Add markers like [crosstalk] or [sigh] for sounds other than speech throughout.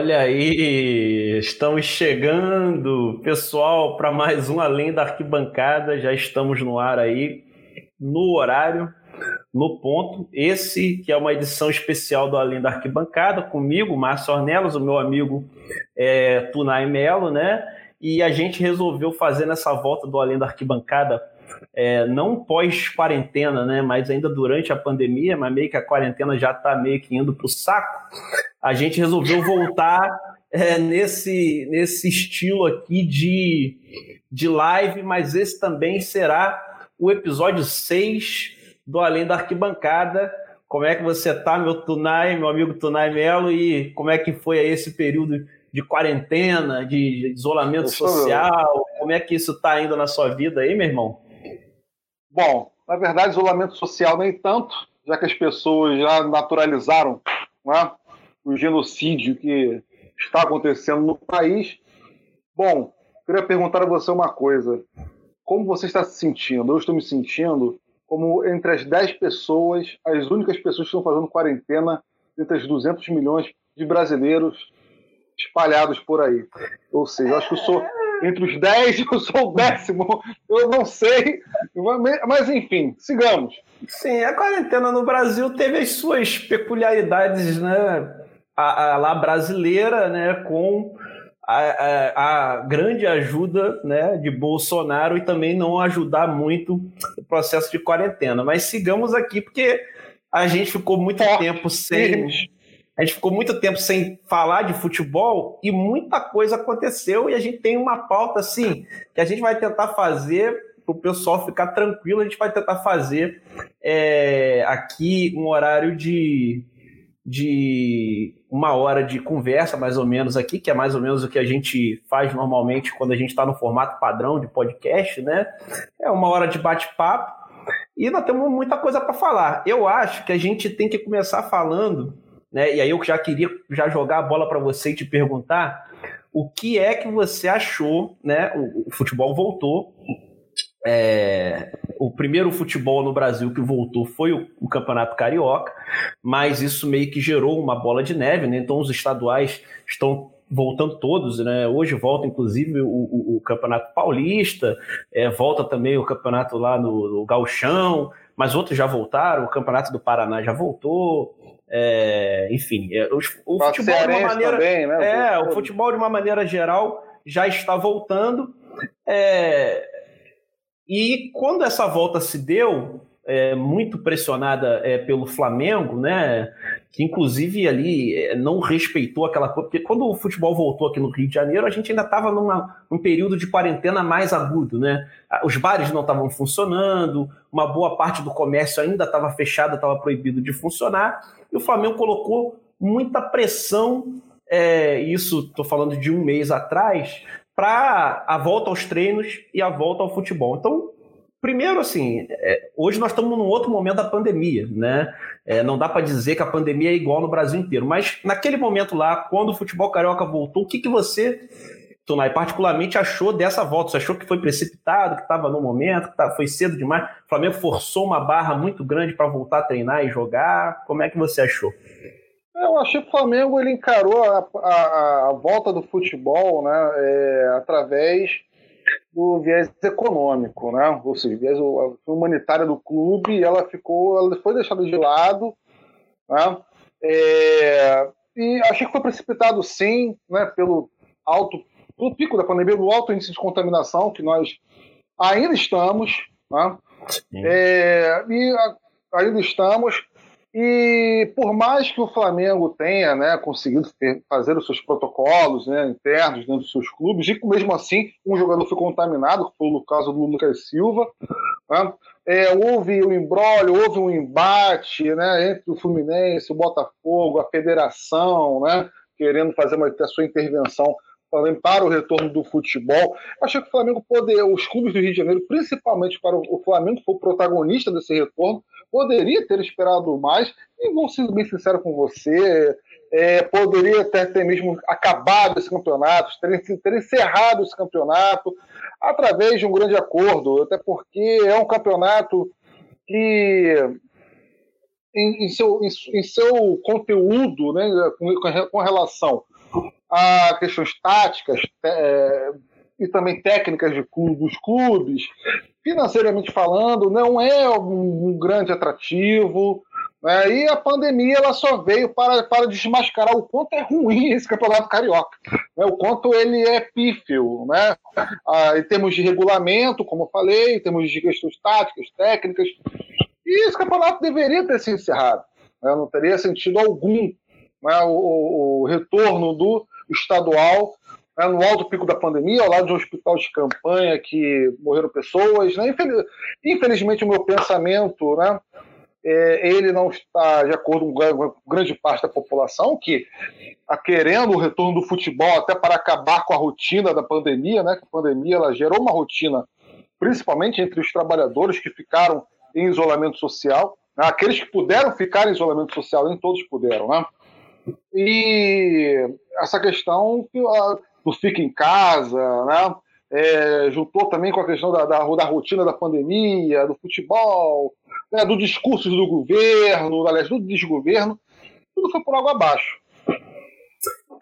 Olha aí, estamos chegando, pessoal, para mais um Além da Arquibancada. Já estamos no ar aí, no horário, no ponto. Esse que é uma edição especial do Além da Arquibancada, comigo, Márcio Ornelas, o meu amigo é, Tunai Melo, né? E a gente resolveu fazer nessa volta do Além da Arquibancada é, não pós-quarentena, né, mas ainda durante a pandemia, mas meio que a quarentena já está meio que indo para o saco, a gente resolveu voltar é, nesse, nesse estilo aqui de, de live, mas esse também será o episódio 6 do Além da Arquibancada. Como é que você tá, meu Tunai, meu amigo Tunai Melo, e como é que foi esse período de quarentena, de isolamento social? Como é que isso está indo na sua vida aí, meu irmão? Bom, na verdade, isolamento social nem tanto, já que as pessoas já naturalizaram né, o genocídio que está acontecendo no país. Bom, queria perguntar a você uma coisa. Como você está se sentindo? Eu estou me sentindo como entre as 10 pessoas, as únicas pessoas que estão fazendo quarentena entre as 200 milhões de brasileiros espalhados por aí. Ou seja, acho que eu sou entre os 10, [laughs] eu sou o décimo, eu não sei, mas enfim, sigamos. Sim, a quarentena no Brasil teve as suas peculiaridades, né? A, a lá brasileira, né? Com a, a, a, grande ajuda né, de Bolsonaro e também não ajudar muito o processo de quarentena. Mas sigamos aqui, porque a gente ficou muito Forte. tempo sem a gente ficou muito tempo sem falar de futebol e muita coisa aconteceu e a gente tem uma pauta assim que a gente vai tentar fazer para o pessoal ficar tranquilo. A gente vai tentar fazer é, aqui um horário de, de uma hora de conversa, mais ou menos aqui, que é mais ou menos o que a gente faz normalmente quando a gente está no formato padrão de podcast, né? É uma hora de bate-papo e nós temos muita coisa para falar. Eu acho que a gente tem que começar falando né? E aí eu já queria já jogar a bola para você e te perguntar o que é que você achou, né? O, o futebol voltou. É, o primeiro futebol no Brasil que voltou foi o, o, Campeonato Carioca, mas isso meio que gerou uma bola de neve, né? Então os estaduais estão voltando todos, né? Hoje volta inclusive o, o, o Campeonato Paulista, é, volta também o campeonato lá no, no Galchão, mas outros já voltaram, o Campeonato do Paraná já voltou, é, enfim, é, o, futebol de uma maneira. Também, né? É, o futebol de uma maneira geral já está voltando. É, e quando essa volta se deu, é, muito pressionada é, pelo Flamengo, né? Que inclusive ali é, não respeitou aquela coisa. Porque quando o futebol voltou aqui no Rio de Janeiro, a gente ainda estava num período de quarentena mais agudo, né? Os bares não estavam funcionando, uma boa parte do comércio ainda estava fechado, estava proibido de funcionar. E o Flamengo colocou muita pressão, é, isso estou falando de um mês atrás, para a volta aos treinos e a volta ao futebol. Então, primeiro, assim, é, hoje nós estamos num outro momento da pandemia, né? É, não dá para dizer que a pandemia é igual no Brasil inteiro, mas naquele momento lá, quando o futebol carioca voltou, o que, que você Tunai, particularmente achou dessa volta? Você achou que foi precipitado, que estava no momento, que foi cedo demais? O Flamengo forçou uma barra muito grande para voltar a treinar e jogar. Como é que você achou? Eu achei que o Flamengo ele encarou a, a, a volta do futebol né, é, através do viés econômico, né? ou seja, viés humanitário do clube, ela ficou, ela foi deixada de lado, né? É, e achei que foi precipitado sim, né, pelo alto no pico da pandemia, no alto índice de contaminação que nós ainda estamos, né? É, e ainda estamos. E por mais que o Flamengo tenha né, conseguido ter, fazer os seus protocolos né, internos dentro dos seus clubes, e mesmo assim um jogador foi contaminado, que foi o caso do Lucas Silva, né, é, houve um embrólio, houve um embate né, entre o Fluminense, o Botafogo, a federação, né, querendo fazer uma, a sua intervenção para o retorno do futebol. Acho que o Flamengo poderia, os clubes do Rio de Janeiro, principalmente para o Flamengo, que foi o protagonista desse retorno, poderia ter esperado mais. E vou ser bem sincero com você, é, poderia ter, ter mesmo acabado esse campeonato, ter, ter encerrado esse campeonato através de um grande acordo, até porque é um campeonato que em, em, seu, em, em, seu conteúdo, né, com, com relação a questões táticas é, e também técnicas de clube, dos clubes, financeiramente falando, não é um, um grande atrativo. Né? E a pandemia ela só veio para, para desmascarar o quanto é ruim esse campeonato carioca, né? o quanto ele é pífio, né? Ah, em termos de regulamento, como eu falei, em termos de questões táticas, técnicas. E esse campeonato deveria ter se encerrado. Né? Não teria sentido algum né? o, o, o retorno do estadual né, no alto pico da pandemia, ao lado de um hospital de campanha que morreram pessoas. Né? Infelizmente, o meu pensamento, né, é, ele não está de acordo com grande parte da população, que está querendo o retorno do futebol até para acabar com a rotina da pandemia, né? que a pandemia ela gerou uma rotina, principalmente entre os trabalhadores que ficaram em isolamento social. Né? Aqueles que puderam ficar em isolamento social, nem todos puderam, né? E essa questão do fica em casa, né? É, juntou também com a questão da, da, da, rotina da pandemia, do futebol, né, do discurso do governo, aliás, do desgoverno, tudo foi por água abaixo.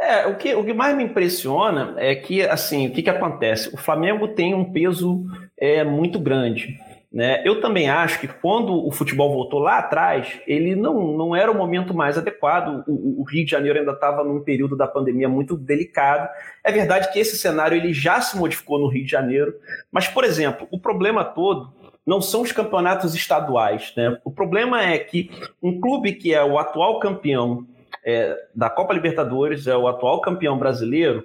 É, o que, o que mais me impressiona é que, assim, o que, que acontece? O Flamengo tem um peso é, muito grande. Né? Eu também acho que quando o futebol voltou lá atrás, ele não, não era o momento mais adequado. O, o Rio de Janeiro ainda estava num período da pandemia muito delicado. É verdade que esse cenário ele já se modificou no Rio de Janeiro, mas, por exemplo, o problema todo não são os campeonatos estaduais. Né? O problema é que um clube que é o atual campeão é, da Copa Libertadores, é o atual campeão brasileiro,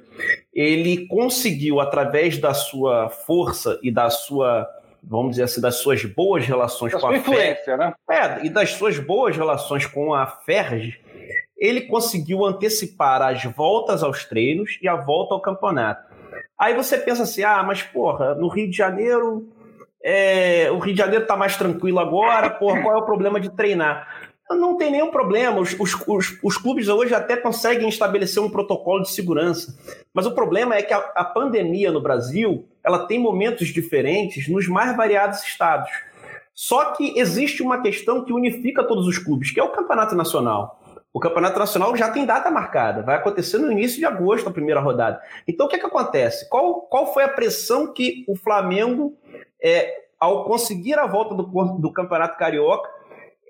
ele conseguiu, através da sua força e da sua vamos dizer assim, das suas boas relações da com a influência, né? É, e das suas boas relações com a Ferg, ele conseguiu antecipar as voltas aos treinos e a volta ao campeonato. Aí você pensa assim, ah, mas porra, no Rio de Janeiro, é, o Rio de Janeiro tá mais tranquilo agora, porra, qual é o problema de treinar? Não tem nenhum problema. Os, os, os, os, clubes hoje até conseguem estabelecer um protocolo de segurança. Mas o problema é que a, a pandemia no Brasil ela tem momentos diferentes nos mais variados estados. Só que existe uma questão que unifica todos os clubes, que é o Campeonato Nacional. O Campeonato Nacional já tem data marcada, vai acontecer no início de agosto, a primeira rodada. Então, o que, é que acontece? Qual, qual foi a pressão que o Flamengo, é, ao conseguir a volta do, do Campeonato Carioca,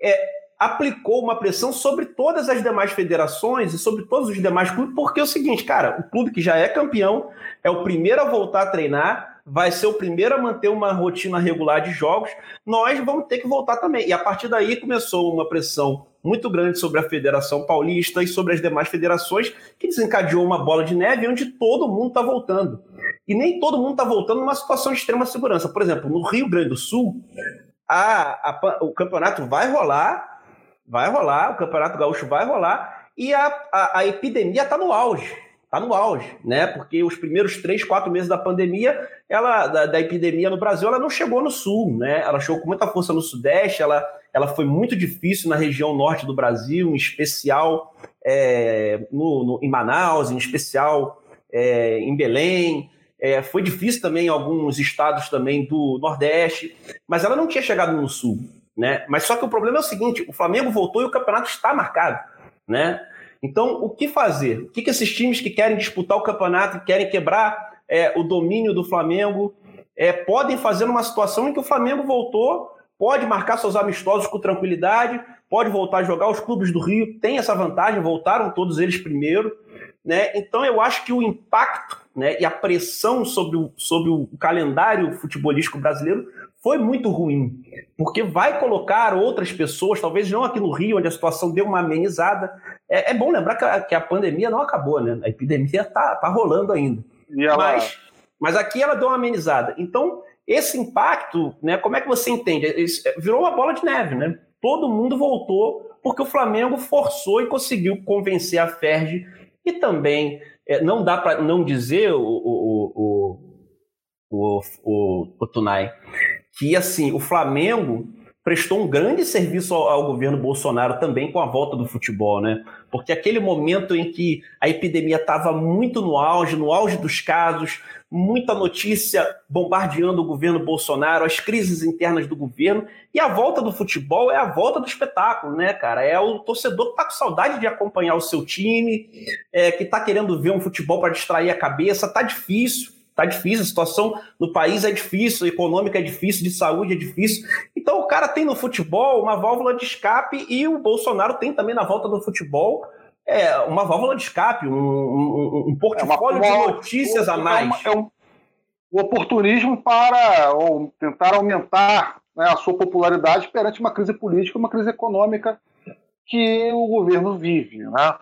é, aplicou uma pressão sobre todas as demais federações e sobre todos os demais clubes, porque é o seguinte, cara, o clube que já é campeão é o primeiro a voltar a treinar, vai ser o primeiro a manter uma rotina regular de jogos, nós vamos ter que voltar também. E a partir daí começou uma pressão muito grande sobre a Federação Paulista e sobre as demais federações, que desencadeou uma bola de neve onde todo mundo está voltando. E nem todo mundo está voltando numa situação de extrema segurança. Por exemplo, no Rio Grande do Sul, a, a, o campeonato vai rolar, vai rolar, o Campeonato Gaúcho vai rolar e a, a, a epidemia está no auge. Está no auge, né? Porque os primeiros três, quatro meses da pandemia, ela, da, da, epidemia no Brasil, ela não chegou no sul, né? Ela chegou com muita força no sudeste, ela, ela foi muito difícil na região norte do Brasil, em especial é, no, no, em Manaus, em especial é, em Belém. É, foi difícil também em alguns estados também do Nordeste, mas ela não tinha chegado no sul. Né? Mas só que o problema é o seguinte: o Flamengo voltou e o campeonato está marcado. Né? Então, o que fazer? O que, que esses times que querem disputar o campeonato, que querem quebrar é, o domínio do Flamengo, é, podem fazer numa situação em que o Flamengo voltou, pode marcar seus amistosos com tranquilidade, pode voltar a jogar. Os clubes do Rio têm essa vantagem, voltaram todos eles primeiro. Né? Então, eu acho que o impacto né, e a pressão sobre o, sobre o calendário futebolístico brasileiro foi muito ruim, porque vai colocar outras pessoas, talvez não aqui no Rio, onde a situação deu uma amenizada. É, é bom lembrar que a, que a, pandemia não acabou, né? A epidemia está tá rolando ainda. Ela... Mas, mas aqui ela deu uma amenizada. Então, esse impacto, né, como é que você entende? Virou uma bola de neve, né? Todo mundo voltou porque o Flamengo forçou e conseguiu convencer a Ferge e também é, não dá para não dizer o, o, o, o, o, o Tunai que assim, o Flamengo prestou um grande serviço ao, ao, governo Bolsonaro também com a volta do futebol, né? Porque aquele momento em que a epidemia estava muito no auge, no auge dos casos, muita notícia bombardeando o governo Bolsonaro, as crises internas do governo, e a volta do futebol é a volta do espetáculo, né, cara? É o torcedor que tá com saudade de acompanhar o seu time, é, que tá querendo ver um futebol para distrair a cabeça, tá difícil tá difícil, a situação no país é difícil, econômica é difícil, de saúde é difícil. Então o cara tem no futebol uma válvula de escape e o Bolsonaro tem também na volta do futebol é, uma válvula de escape, um, um, um portfólio é uma, de notícias a mais. É, um, um oportunismo para ou, tentar aumentar né, a sua popularidade perante uma crise política, uma crise econômica que o governo vive. Né?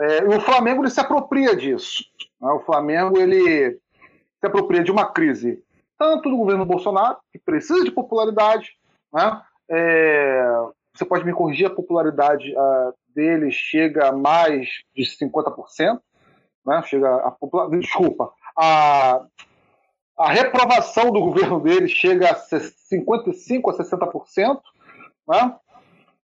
É, o Flamengo ele se apropria disso. Né? O Flamengo ele se apropria de uma crise tanto do governo Bolsonaro, que precisa de popularidade, né? É, você pode me corrigir, a popularidade uh, dele chega a mais de 50%, né? chega a desculpa, a, a reprovação do governo dele chega a 55% a 60%, né?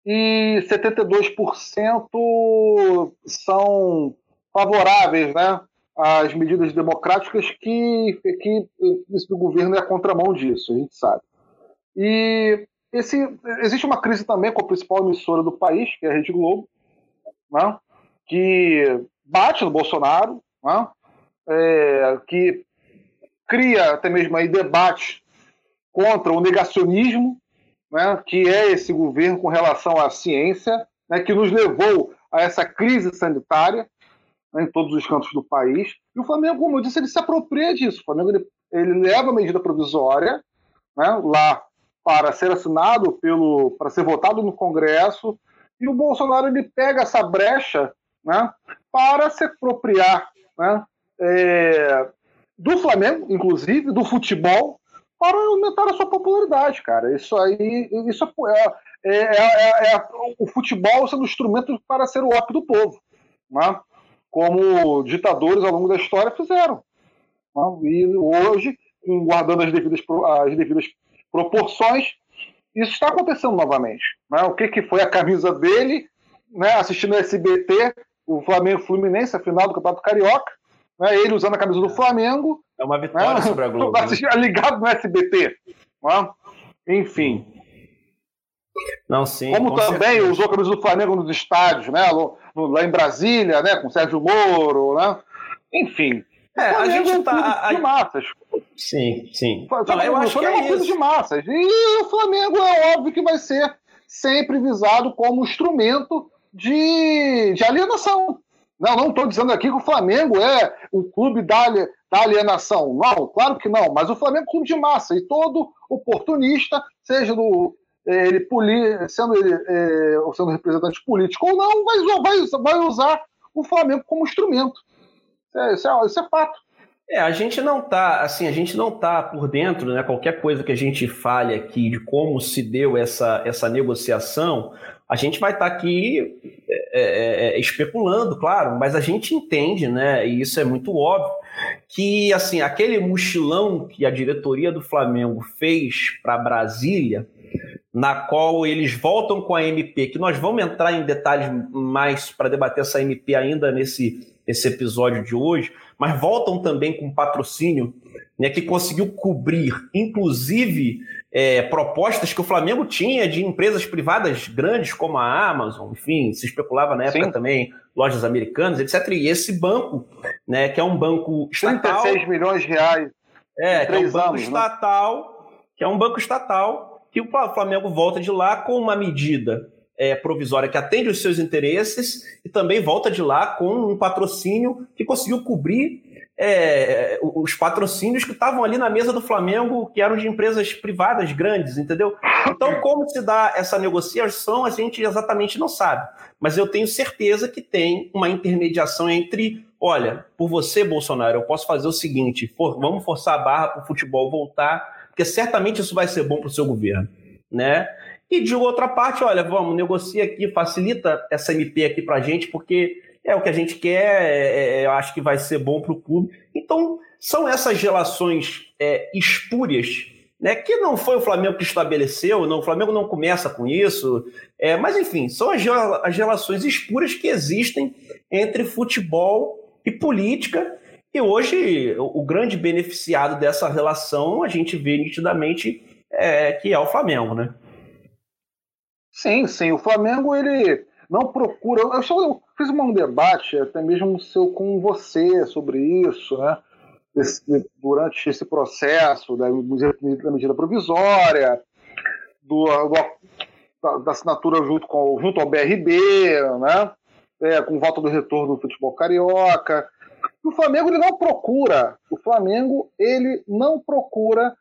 e 72% são favoráveis né, as medidas democráticas que, que esse governo é a contramão disso, a gente sabe. E esse, existe uma crise também com a principal emissora do país, que é a Rede Globo, né, que bate no Bolsonaro, né, é, que cria até mesmo aí debate contra o negacionismo, né, que é esse governo com relação à ciência, né, que nos levou a essa crise sanitária né, em todos os cantos do país. E o Flamengo, como eu disse, ele se apropria disso. O Flamengo ele, ele leva a medida provisória né, lá para ser assinado pelo, para ser votado no Congresso, e o Bolsonaro ele pega essa brecha né, para se apropriar né, é, do Flamengo, inclusive, do futebol, para aumentar a sua popularidade, cara. Isso aí, isso é, é, é, é o futebol sendo instrumento para ser o ópio do povo. Né? Como ditadores ao longo da história fizeram. Né? E hoje, guardando as devidas, as devidas proporções, isso está acontecendo novamente. Né? O que, que foi a camisa dele, né? assistindo o SBT, o Flamengo Fluminense, a final do Campeonato Carioca, né? ele usando a camisa do Flamengo. É uma vitória né? sobre a Globo. [laughs] Né? Ligado no SBT. Né? Enfim. Não, sim. Como também certeza. usou a camisa do Flamengo nos estádios, né? Lá em Brasília, né, com Sérgio Moro, né? Enfim. É, a gente é tá de massas. Sim, sim. Não, eu acho que é, é de massas. E o Flamengo é óbvio que vai ser sempre visado como instrumento de, de alienação. Não, não estou dizendo aqui que o Flamengo é o clube da, da alienação. Não, claro que não. Mas o Flamengo é um clube de massa. E todo oportunista, seja do, ele sendo ele é, sendo representante político ou não, vai, vai, vai usar o Flamengo como instrumento. É, isso, é, isso é fato. É, a gente não tá, assim, a gente não tá por dentro, né? Qualquer coisa que a gente fale aqui de como se deu essa, essa negociação, a gente vai estar tá aqui é, é, é, especulando, claro, mas a gente entende, né? E isso é muito óbvio que, assim, aquele mochilão que a diretoria do Flamengo fez para Brasília, na qual eles voltam com a MP, que nós vamos entrar em detalhes mais para debater essa MP ainda nesse, nesse episódio de hoje, mas voltam também com patrocínio, né, que conseguiu cobrir, inclusive, é, propostas que o Flamengo tinha de empresas privadas grandes como a Amazon, enfim, se especulava na época Sim. também lojas americanas, etc. E esse banco, né, que é um banco estatal... 36 milhões de reais. É, que é um banco anos, né? estatal, né? que é um banco estatal que o Flamengo volta de lá com uma medida é, provisória que atende os seus interesses e também volta de lá com um patrocínio que conseguiu cobrir é, os patrocínios que estavam ali na mesa do Flamengo, que eram de empresas privadas grandes, entendeu? Então, como se dá essa negociação, a gente exatamente não sabe. Mas eu tenho certeza que tem uma intermediação entre, olha, por você, Bolsonaro, eu posso fazer o seguinte: for, vamos forçar a barra para o futebol voltar porque certamente isso vai ser bom para o seu governo, né? E de outra parte, olha, vamos, negocia aqui, facilita essa MP aqui para a gente, porque é o que a gente quer, é, é, eu acho que vai ser bom para o clube. Então, são essas relações é, espúrias né, que não foi o Flamengo que estabeleceu, não, o Flamengo não começa com isso, é, mas enfim, são as, as relações escuras que existem entre futebol e política, e hoje o, grande beneficiado dessa relação a gente vê nitidamente é, que é o Flamengo, né? Sim, sim, o Flamengo ele não procura. Eu, só, eu fiz um debate até mesmo seu, com você sobre isso, né? Esse, durante esse processo da, da medida provisória, do, do, da, da, assinatura junto, com, junto ao BRB, né? É, com volta do retorno do futebol carioca. O Flamengo ele não procura, o Flamengo ele não procura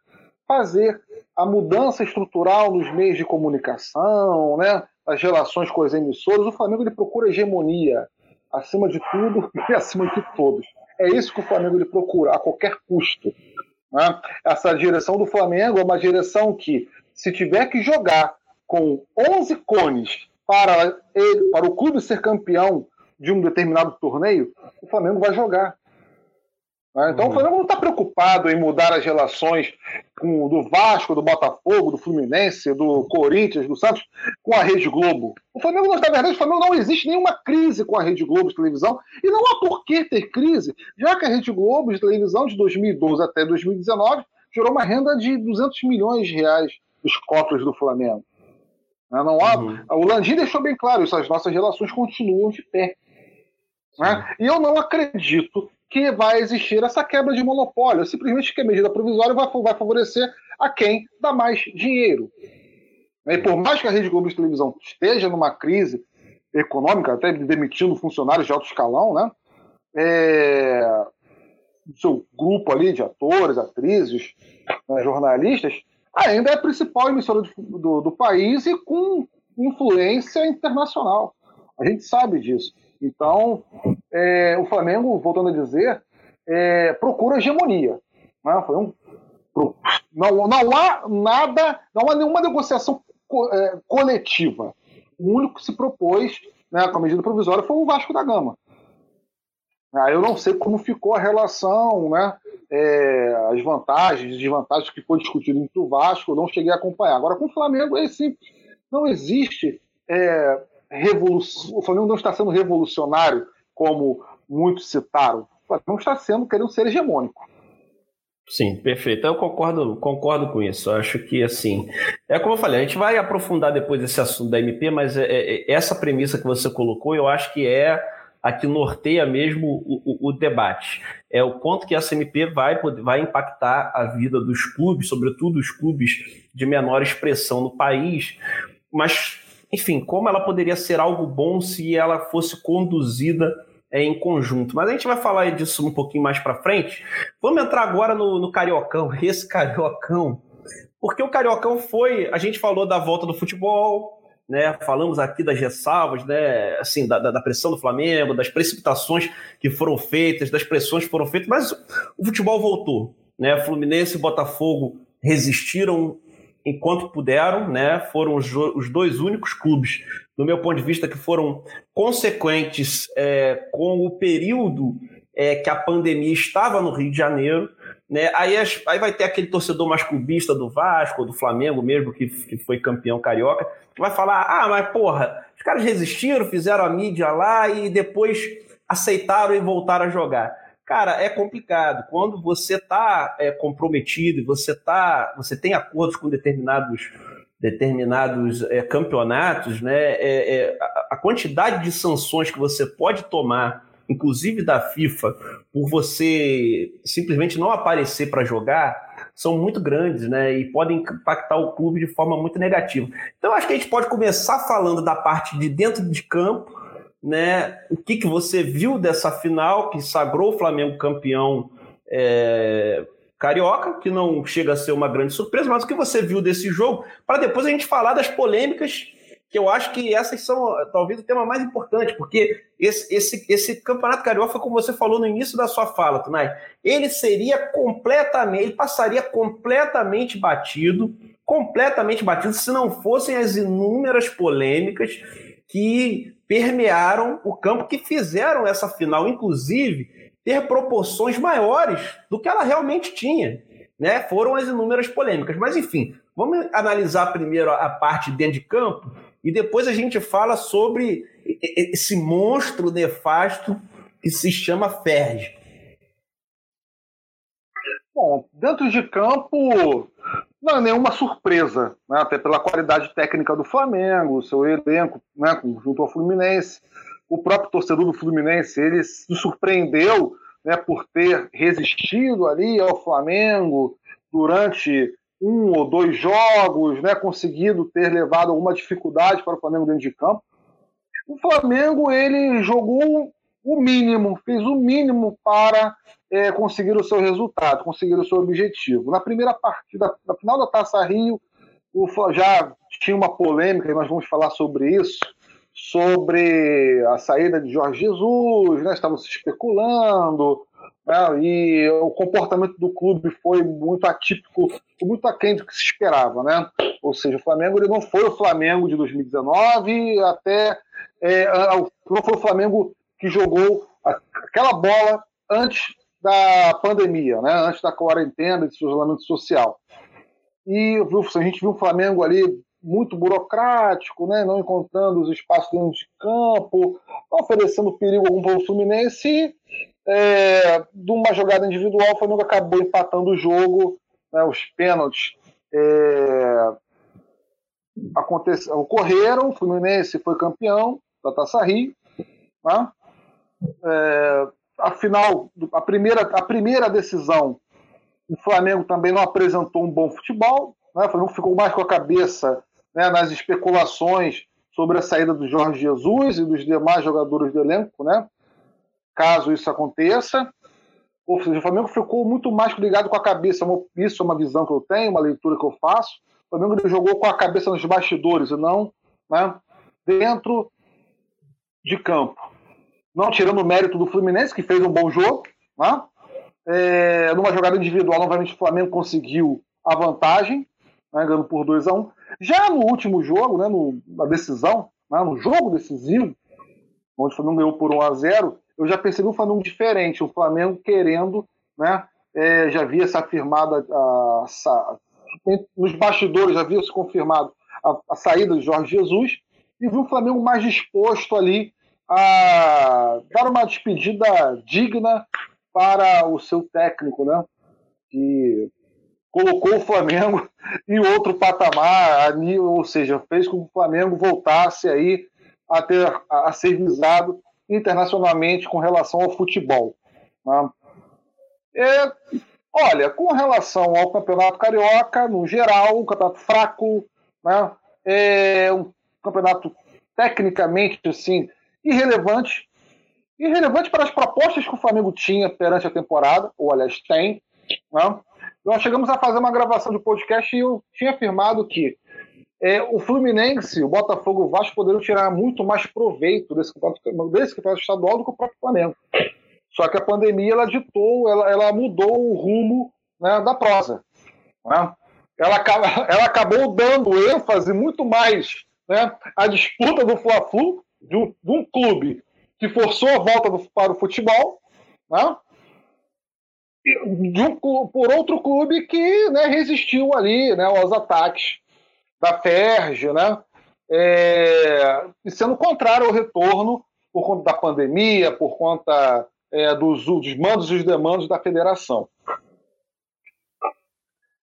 fazer a mudança estrutural nos meios de comunicação, né? as relações com as emissoras, o Flamengo ele procura hegemonia acima de tudo [laughs] e acima de todos. É isso que o Flamengo ele procura a qualquer custo. Né? Essa direção do Flamengo é uma direção que, se tiver que jogar com 11 cones para, ele, para o clube ser campeão de um determinado torneio, o Flamengo vai jogar. Né? Então uhum. o Flamengo não está preocupado em mudar as relações com, do Vasco, do Botafogo, do Fluminense, do Corinthians, do Santos, com a Rede Globo. O Flamengo, na verdade, o Flamengo não existe nenhuma crise com a Rede Globo de televisão e não há por que ter crise, já que a Rede Globo de televisão de 2012 até 2019 gerou uma renda de 200 milhões de reais dos cofres do Flamengo. Né? Não há, uhum. O Landim deixou bem claro isso, as nossas relações continuam de pé. Né? E eu não acredito que vai existir essa quebra de monopólio, simplesmente que a medida provisória vai, vai favorecer a quem dá mais dinheiro. E por mais que a Rede Globo de televisão esteja numa crise econômica, até demitindo funcionários de alto escalão, né? É, seu grupo ali de atores, atrizes, né, jornalistas, ainda é a principal emissora do, do, do país e com influência internacional. A gente sabe disso. Então, é, o Flamengo, voltando a dizer, é, procura hegemonia. Né? Foi um, não, não há nada, não há nenhuma negociação co, é, coletiva. O único que se propôs né, com a medida provisória foi o Vasco da Gama. Ah, eu não sei como ficou a relação, né, é, as vantagens e desvantagens que foi discutido entre o Vasco, eu não cheguei a acompanhar. Agora, com o Flamengo é simples. Não existe é, revolução. O Flamengo não está sendo revolucionário, como muitos citaram. O Flamengo está sendo, querendo ser hegemônico. Sim, perfeito. Eu concordo, concordo com isso. Eu acho que, assim, é como eu falei, a gente vai aprofundar depois esse assunto da MP, mas é, é, essa premissa que você colocou, eu acho que é a que norteia mesmo o, o, o, debate. É o quanto que essa MP vai, vai impactar a vida dos clubes, sobretudo os clubes de menor expressão no país, mas enfim, como ela poderia ser algo bom se ela fosse conduzida é, em conjunto. Mas a gente vai falar disso um pouquinho mais para frente. Vamos entrar agora no, no Cariocão, [laughs] esse Cariocão. Porque o Cariocão foi, a gente falou da volta do futebol, né? Falamos aqui das ressalvas, né? Assim, da, da, pressão do Flamengo, das precipitações que foram feitas, das pressões que foram feitas, mas o futebol voltou, né? Fluminense e Botafogo resistiram enquanto puderam, né? Foram os, os dois únicos clubes, do meu ponto de vista, que foram consequentes é, com o período é, que a pandemia estava no Rio de Janeiro. Né? Aí, aí vai ter aquele torcedor mais clubista do Vasco, do Flamengo mesmo, que, que foi campeão carioca, que vai falar: ah, mas porra, os caras resistiram, fizeram a mídia lá e depois aceitaram e voltaram a jogar. Cara, é complicado. Quando você está é, comprometido, você tá, você tem acordos com determinados determinados é, campeonatos, né? É, é, a quantidade de sanções que você pode tomar, inclusive da FIFA, por você simplesmente não aparecer para jogar, são muito grandes, né? E podem impactar o clube de forma muito negativa. Então, acho que a gente pode começar falando da parte de dentro de campo né? O que, que você viu dessa final que sagrou o Flamengo campeão é, carioca, que não chega a ser uma grande surpresa, mas o que você viu desse jogo, para depois a gente falar das polêmicas, que eu acho que essas são talvez o tema mais importante, porque esse, esse, esse campeonato carioca, como você falou no início da sua fala, Tunai, ele seria completamente, ele passaria completamente batido, completamente batido, se não fossem as inúmeras polêmicas que permearam o campo, que fizeram essa final, inclusive, ter proporções maiores do que ela realmente tinha. né, foram as inúmeras polêmicas. Mas, enfim, vamos analisar primeiro a parte dentro de campo e depois a gente fala sobre esse monstro nefasto que se chama Ferge. Bom, dentro de campo, não é nenhuma surpresa, né? até pela qualidade técnica do Flamengo, seu elenco, né, junto ao Fluminense. O próprio torcedor do Fluminense, ele se surpreendeu né, por ter resistido ali ao Flamengo durante um ou dois jogos, né, conseguido ter levado alguma dificuldade para o Flamengo dentro de campo. O Flamengo ele jogou o mínimo, fez o mínimo para é, conseguir o seu resultado, conseguir o seu objetivo. Na primeira partida, na final da Taça Rio, o, já tinha uma polêmica, e nós vamos falar sobre isso, sobre a saída de Jorge Jesus, né, estavam se especulando, né, e o comportamento do clube foi muito atípico, muito aquém do que se esperava. Né? Ou seja, o Flamengo ele não foi o Flamengo de 2019, até é, não foi o Flamengo que jogou aquela bola antes da pandemia, né? antes da quarentena, desse isolamento social. E a gente viu o Flamengo ali muito burocrático, né? não encontrando os espaços dentro de campo, oferecendo perigo algum para o Fluminense. É, de uma jogada individual, o Flamengo acabou empatando o jogo, né? os pênaltis é, ocorreram, o Fluminense foi campeão da Taça Rio, né? É, afinal, a primeira, a primeira decisão, o Flamengo também não apresentou um bom futebol, né? o Flamengo ficou mais com a cabeça né, nas especulações sobre a saída do Jorge Jesus e dos demais jogadores do elenco, né? caso isso aconteça. Ou seja, o Flamengo ficou muito mais ligado com a cabeça. Isso é uma visão que eu tenho, uma leitura que eu faço. O Flamengo jogou com a cabeça nos bastidores e não né, dentro de campo não tirando o mérito do Fluminense, que fez um bom jogo. Né? É, numa jogada individual, novamente o Flamengo conseguiu a vantagem, né, ganhando por 2 a 1 um. Já no último jogo, né, no, na decisão, né, no jogo decisivo, onde o Flamengo ganhou por 1 a 0 eu já percebi um Flamengo diferente, o Flamengo querendo, né, é, já havia se afirmado, a, a, nos bastidores já havia se confirmado a, a saída de Jorge Jesus, e viu o Flamengo mais disposto ali a dar uma despedida digna para o seu técnico, né? Que colocou o Flamengo em outro patamar, ou seja, fez com que o Flamengo voltasse aí a, ter, a ser visado internacionalmente com relação ao futebol. Né? É, olha, com relação ao Campeonato Carioca, no geral, um campeonato fraco, né? é um campeonato tecnicamente assim irrelevante. Irrelevante para as propostas que o Flamengo tinha perante a temporada, ou aliás, tem. Né? Nós chegamos a fazer uma gravação de podcast e eu tinha afirmado que é, o Fluminense, o Botafogo o Vasco poderiam tirar muito mais proveito desse campeonato, desse campeonato estadual do que o próprio Flamengo. Só que a pandemia ela ditou, ela, ela mudou o rumo né, da prosa. Né? Ela, [laughs] ela acabou dando ênfase muito mais né, à disputa do Fla-Flu de um, de um clube que forçou a volta do, para o futebol, né? um, por outro clube que né, resistiu ali né, aos ataques da Ferge, né? É, sendo contrário ao retorno por conta da pandemia, por conta é, dos, dos mandos e os demandos da federação.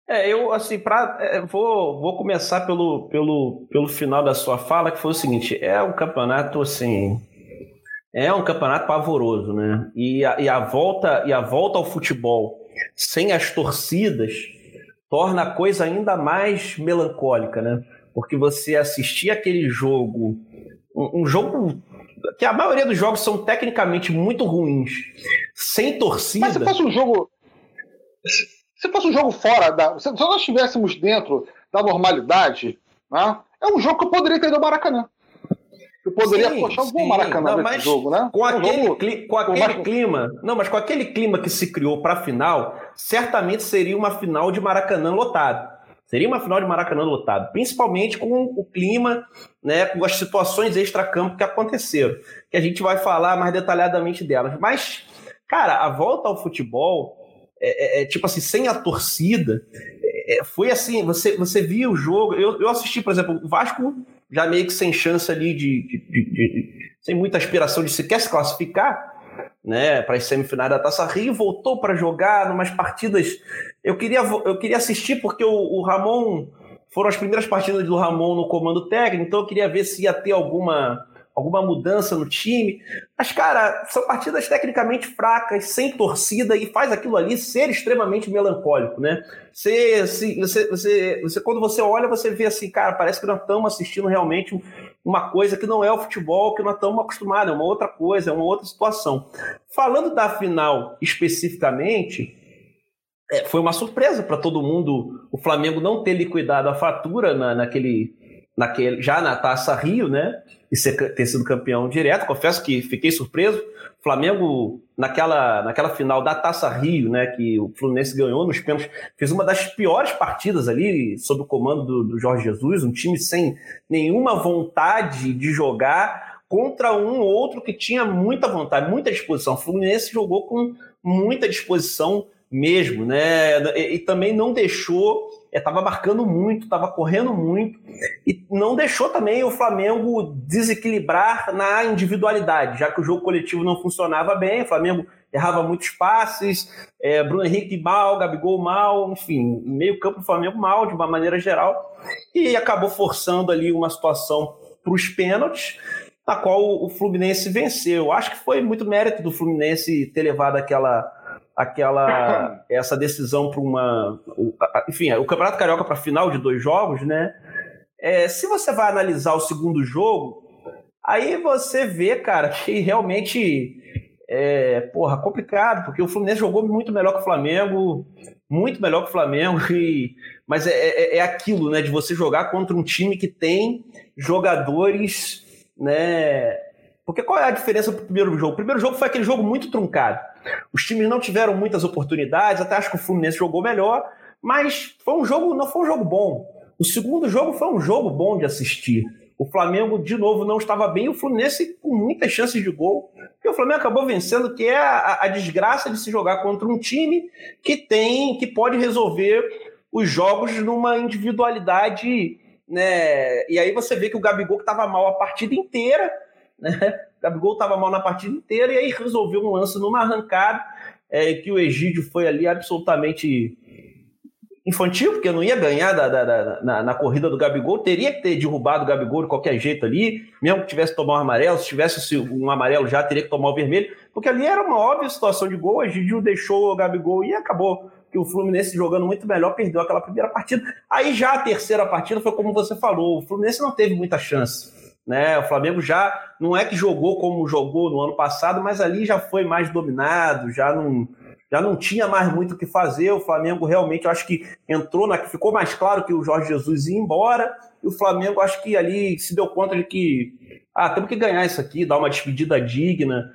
É, eu assim, pra, é, vou, vou começar pelo, pelo, pelo final da sua fala, que foi o seguinte: é um campeonato assim. É um campeonato pavoroso, né? E a, e a, volta, e a volta ao futebol sem as torcidas torna a coisa ainda mais melancólica, né? Porque você assistir aquele jogo, um, um jogo que a maioria dos jogos são tecnicamente muito ruins, sem torcida. Mas se fosse um jogo se fosse um jogo fora da. Se nós estivéssemos dentro da normalidade, né, é um jogo que eu poderia ter no Maracanã. Eu poderia sim, poxa, eu Maracanã não, nesse jogo, né? Com aquele, jogo, cli com aquele clima. Não, mas com aquele clima que se criou para a final, certamente seria uma final de Maracanã lotado. Seria uma final de Maracanã lotado, principalmente com o clima, né, com as situações extra-campo que aconteceram, que a gente vai falar mais detalhadamente delas. Mas, cara, a volta ao futebol é, é, é tipo assim, sem a torcida, é, é, foi assim, você, você via o jogo, eu, eu assisti, por exemplo, o Vasco já meio que sem chance ali de, de, de, de sem muita aspiração de sequer se classificar, né, para as semifinais da Taça Rio, voltou para jogar umas partidas. Eu queria, eu queria assistir porque o, o, Ramon foram as primeiras partidas do Ramon no comando técnico, então eu queria ver se ia ter alguma alguma mudança no time. Mas, cara, são partidas tecnicamente fracas, sem torcida, e faz aquilo ali ser extremamente melancólico, né? Você, se, você, você, você, quando você olha, você vê assim, cara, parece que nós estamos assistindo realmente uma coisa que não é o futebol que nós estamos acostumados, é uma outra coisa, é uma outra situação. Falando da final especificamente, é, foi uma surpresa para todo mundo o Flamengo não ter liquidado a fatura na, naquele, naquele, já na Taça Rio, né? E ser, ter sido campeão direto. Confesso que fiquei surpreso. O Flamengo, naquela, naquela final da Taça Rio, né? Que o Fluminense ganhou nos pênaltis, fez uma das piores partidas ali, sob o comando do, do Jorge Jesus, um time sem nenhuma vontade de jogar contra um outro que tinha muita vontade, muita disposição. O Fluminense jogou com muita disposição mesmo, né? E, e também não deixou estava é, marcando muito, estava correndo muito e não deixou também o Flamengo desequilibrar na individualidade, já que o jogo coletivo não funcionava bem, o Flamengo errava muitos passes, é, Bruno Henrique mal, Gabigol mal, enfim, meio campo do Flamengo mal, de uma maneira geral, e acabou forçando ali uma situação para os pênaltis, na qual o Fluminense venceu. Acho que foi muito mérito do Fluminense ter levado aquela aquela [coughs] essa decisão para uma enfim o campeonato carioca para final de dois jogos né é, se você vai analisar o segundo jogo aí você vê cara que realmente é porra complicado porque o Fluminense jogou muito melhor que o Flamengo muito melhor que o Flamengo [laughs] e mas é, é, é aquilo né de você jogar contra um time que tem jogadores né porque qual é a diferença pro primeiro jogo? O primeiro jogo foi aquele jogo muito truncado. Os times não tiveram muitas oportunidades, até acho que o Fluminense jogou melhor, mas foi um jogo, não foi um jogo bom. O segundo jogo foi um jogo bom de assistir. O Flamengo, de novo, não estava bem, o Fluminense com muitas chances de gol. E o Flamengo acabou vencendo, que é a, a desgraça de se jogar contra um time que tem, que pode resolver os jogos numa individualidade, né? E aí você vê que o Gabigol que estava mal a partida inteira, né? Gabigol estava mal na partida inteira e aí resolveu um lance numa arrancada é, que o Egídio foi ali absolutamente infantil, porque não ia ganhar da, da, da, na, na, corrida do Gabigol, teria que ter derrubado o Gabigol de qualquer jeito ali, mesmo que tivesse tomar um amarelo, se tivesse um amarelo já, teria que tomar o vermelho, porque ali era uma óbvia situação de gol, o Egídio deixou o Gabigol e acabou que o Fluminense jogando muito melhor perdeu aquela primeira partida. Aí já a terceira partida foi como você falou, o Fluminense não teve muita chance. Né? O Flamengo já não é que jogou como jogou no ano passado, mas ali já foi mais dominado, já não, já não tinha mais muito o que fazer. O Flamengo realmente, eu acho que entrou na. Ficou mais claro que o Jorge Jesus ia embora, e o Flamengo acho que ali se deu conta de que ah, temos que ganhar isso aqui, dar uma despedida digna.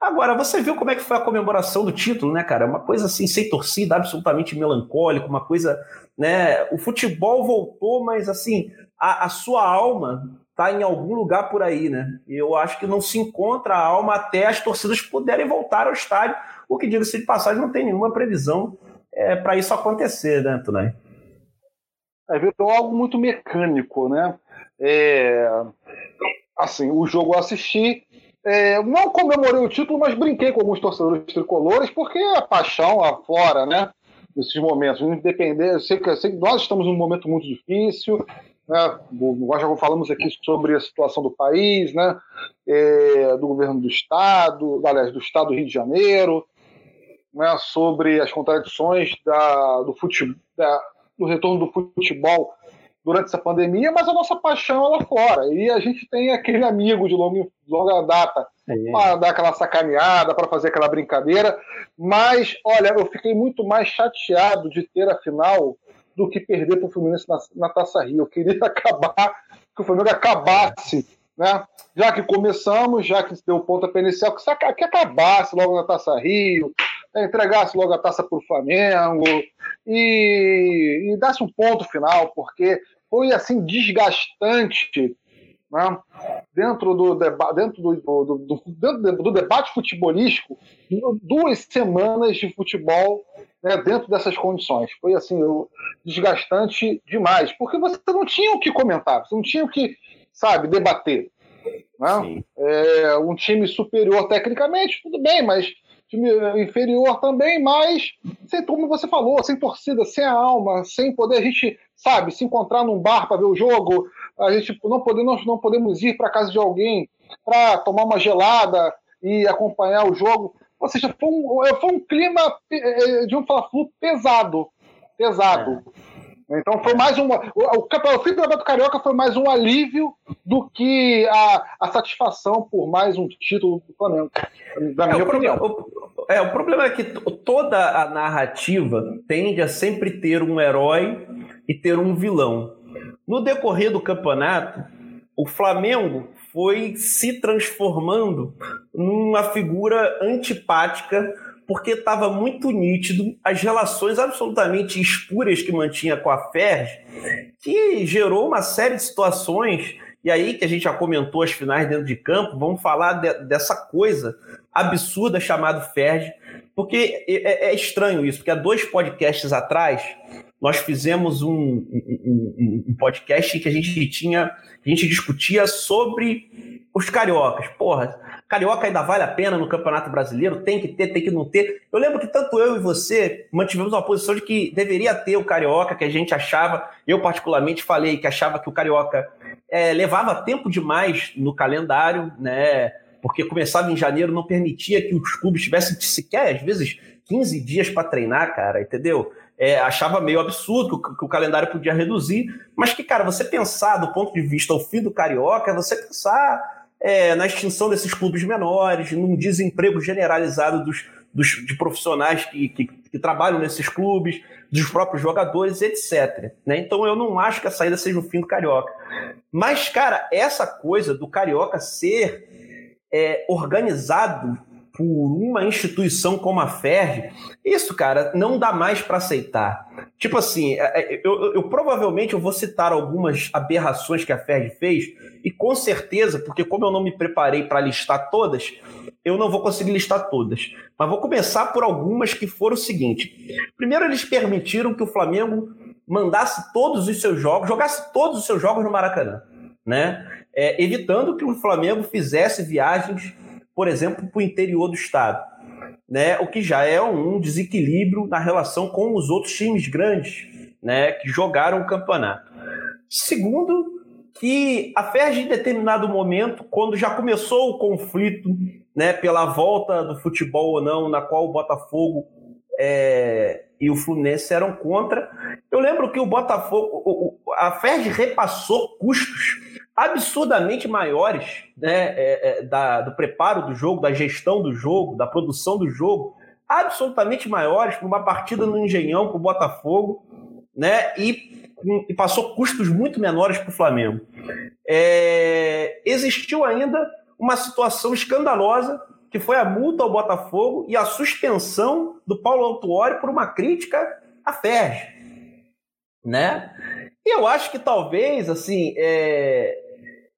Agora, você viu como é que foi a comemoração do título, né, cara? Uma coisa assim, sem torcida, absolutamente melancólica, uma coisa, né? O futebol voltou, mas assim, a, a sua alma está em algum lugar por aí, né? Eu acho que não se encontra a alma até as torcidas puderem voltar ao estádio, o que, diga-se de passagem, não tem nenhuma previsão é, para isso acontecer, né, Tunay? É, virou algo muito mecânico, né? É, assim, o jogo eu assisti, é, não comemorei o título, mas brinquei com alguns torcedores tricolores, porque a paixão aflora, né? Nesses momentos, independente, eu sei que, eu sei que nós estamos num momento muito difícil, né? Nós já falamos aqui sobre a situação do país, né? É, do governo do Estado, aliás, do Estado do Rio de Janeiro, né? sobre as contradições da, do, futebol, da, do retorno do futebol durante essa pandemia, mas a nossa paixão é lá fora. E a gente tem aquele amigo de longa, longa data para dar aquela sacaneada, para fazer aquela brincadeira. Mas, olha, eu fiquei muito mais chateado de ter a final do que perder para o Fluminense na, na, Taça Rio. Eu queria [laughs] acabar, que o Flamengo acabasse, né? Já que começamos, já que deu ponta inicial, que, que acabasse logo na Taça Rio, né? entregasse logo a taça para o Flamengo e, e desse um ponto final, porque foi assim desgastante né, dentro, do, deba dentro, do, do, do, dentro do debate futebolístico, duas semanas de futebol né, dentro dessas condições. Foi assim, desgastante demais, porque você não tinha o que comentar, você não tinha o que, sabe, debater. Né? É, um time superior tecnicamente, tudo bem, mas time inferior também, mas sem, como você falou, sem torcida, sem alma, sem poder a gente, sabe, se encontrar num bar para ver o jogo, a gente não podemos, não podemos ir para casa de alguém para tomar uma gelada e acompanhar o jogo. Ou seja, foi um, foi um clima eh, de um Fla-Flu pesado, pesado. É. Então foi mais um. O, o, Campeonato Carioca foi mais um alívio do que a, a satisfação por mais um título do Flamengo. Da minha é, opinião. O, é, o problema é que toda a narrativa tende a sempre ter um herói e ter um vilão. No decorrer do campeonato, o Flamengo foi se transformando numa figura antipática porque estava muito nítido as relações absolutamente espúrias que mantinha com a Ferg, que gerou uma série de situações, e aí que a gente já comentou as finais dentro de campo, vamos falar de, dessa coisa absurda chamada Ferg, porque é, é, estranho isso, porque há dois podcasts atrás nós fizemos um, um, um podcast que a gente tinha, a gente discutia sobre os cariocas. Porra, Carioca ainda vale a pena no Campeonato Brasileiro? Tem que ter, tem que não ter. Eu lembro que tanto eu e você mantivemos uma posição de que deveria ter o Carioca, que a gente achava, eu particularmente falei que achava que o Carioca é, levava tempo demais no calendário, né? Porque começava em janeiro, não permitia que os clubes tivessem sequer, às vezes, 15 dias para treinar, cara, entendeu? É, achava meio absurdo que o, que o, calendário podia reduzir, mas que, cara, você pensar do ponto de vista o fim do Carioca, é você pensar é, na extinção desses clubes menores, num desemprego generalizado dos, dos de profissionais que, que, que, trabalham nesses clubes, dos próprios jogadores, etc. Né? Então eu não acho que a saída seja o fim do Carioca. Mas, cara, essa coisa do Carioca ser é, organizado por uma instituição como a FERJ, isso, cara, não dá mais para aceitar. Tipo assim, é, é, eu, eu, eu, provavelmente eu vou citar algumas aberrações que a FERJ fez, e com certeza, porque como eu não me preparei para listar todas, eu não vou conseguir listar todas. Mas vou começar por algumas que foram o seguinte. Primeiro, eles permitiram que o Flamengo mandasse todos os seus jogos, jogasse todos os seus jogos no Maracanã, né? É, evitando que o Flamengo fizesse viagens por exemplo, para o interior do estado, né? O que já é um desequilíbrio na relação com os outros times grandes, né? Que jogaram o campeonato. Segundo, que a FERJ, em determinado momento, quando já começou o conflito, né? Pela volta do futebol ou não, na qual o Botafogo é, e o Fluminense eram contra. Eu lembro que o Botafogo, a FERJ repassou custos absurdamente maiores né, é, é, da, do preparo do jogo, da gestão do jogo, da produção do jogo, absolutamente maiores para uma partida no Engenhão com o Botafogo, né, e, e, passou custos muito menores para o Flamengo. É, existiu ainda uma situação escandalosa que foi a multa ao Botafogo e a suspensão do Paulo Autuori por uma crítica à FERJ, né? E eu acho que talvez, assim, é,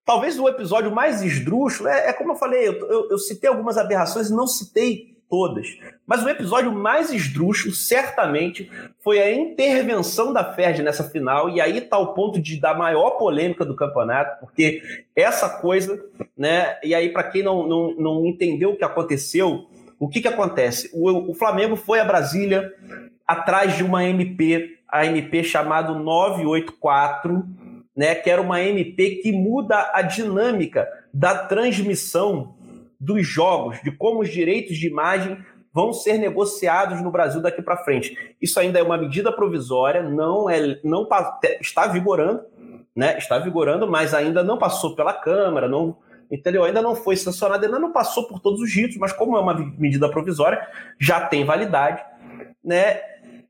Talvez o episódio mais esdrúxulo, é, é como eu falei, eu, eu, eu, citei algumas aberrações e não citei todas. Mas o episódio mais esdrúxulo, certamente, foi a intervenção da Ferdi nessa final, e aí está o ponto de dar maior polêmica do campeonato, porque essa coisa, né? E aí, para quem não, não, não entendeu o que aconteceu, o que, que acontece? O, o Flamengo foi a Brasília atrás de uma MP, a MP chamado 984 né, que era uma MP que muda a dinâmica da transmissão dos jogos, de como os direitos de imagem vão ser negociados no Brasil daqui para frente. Isso ainda é uma medida provisória, não é, não está vigorando, né? Está vigorando, mas ainda não passou pela Câmara, não, entendeu? Ainda não foi sancionada, ainda não passou por todos os ritos, mas como é uma medida provisória, já tem validade, né?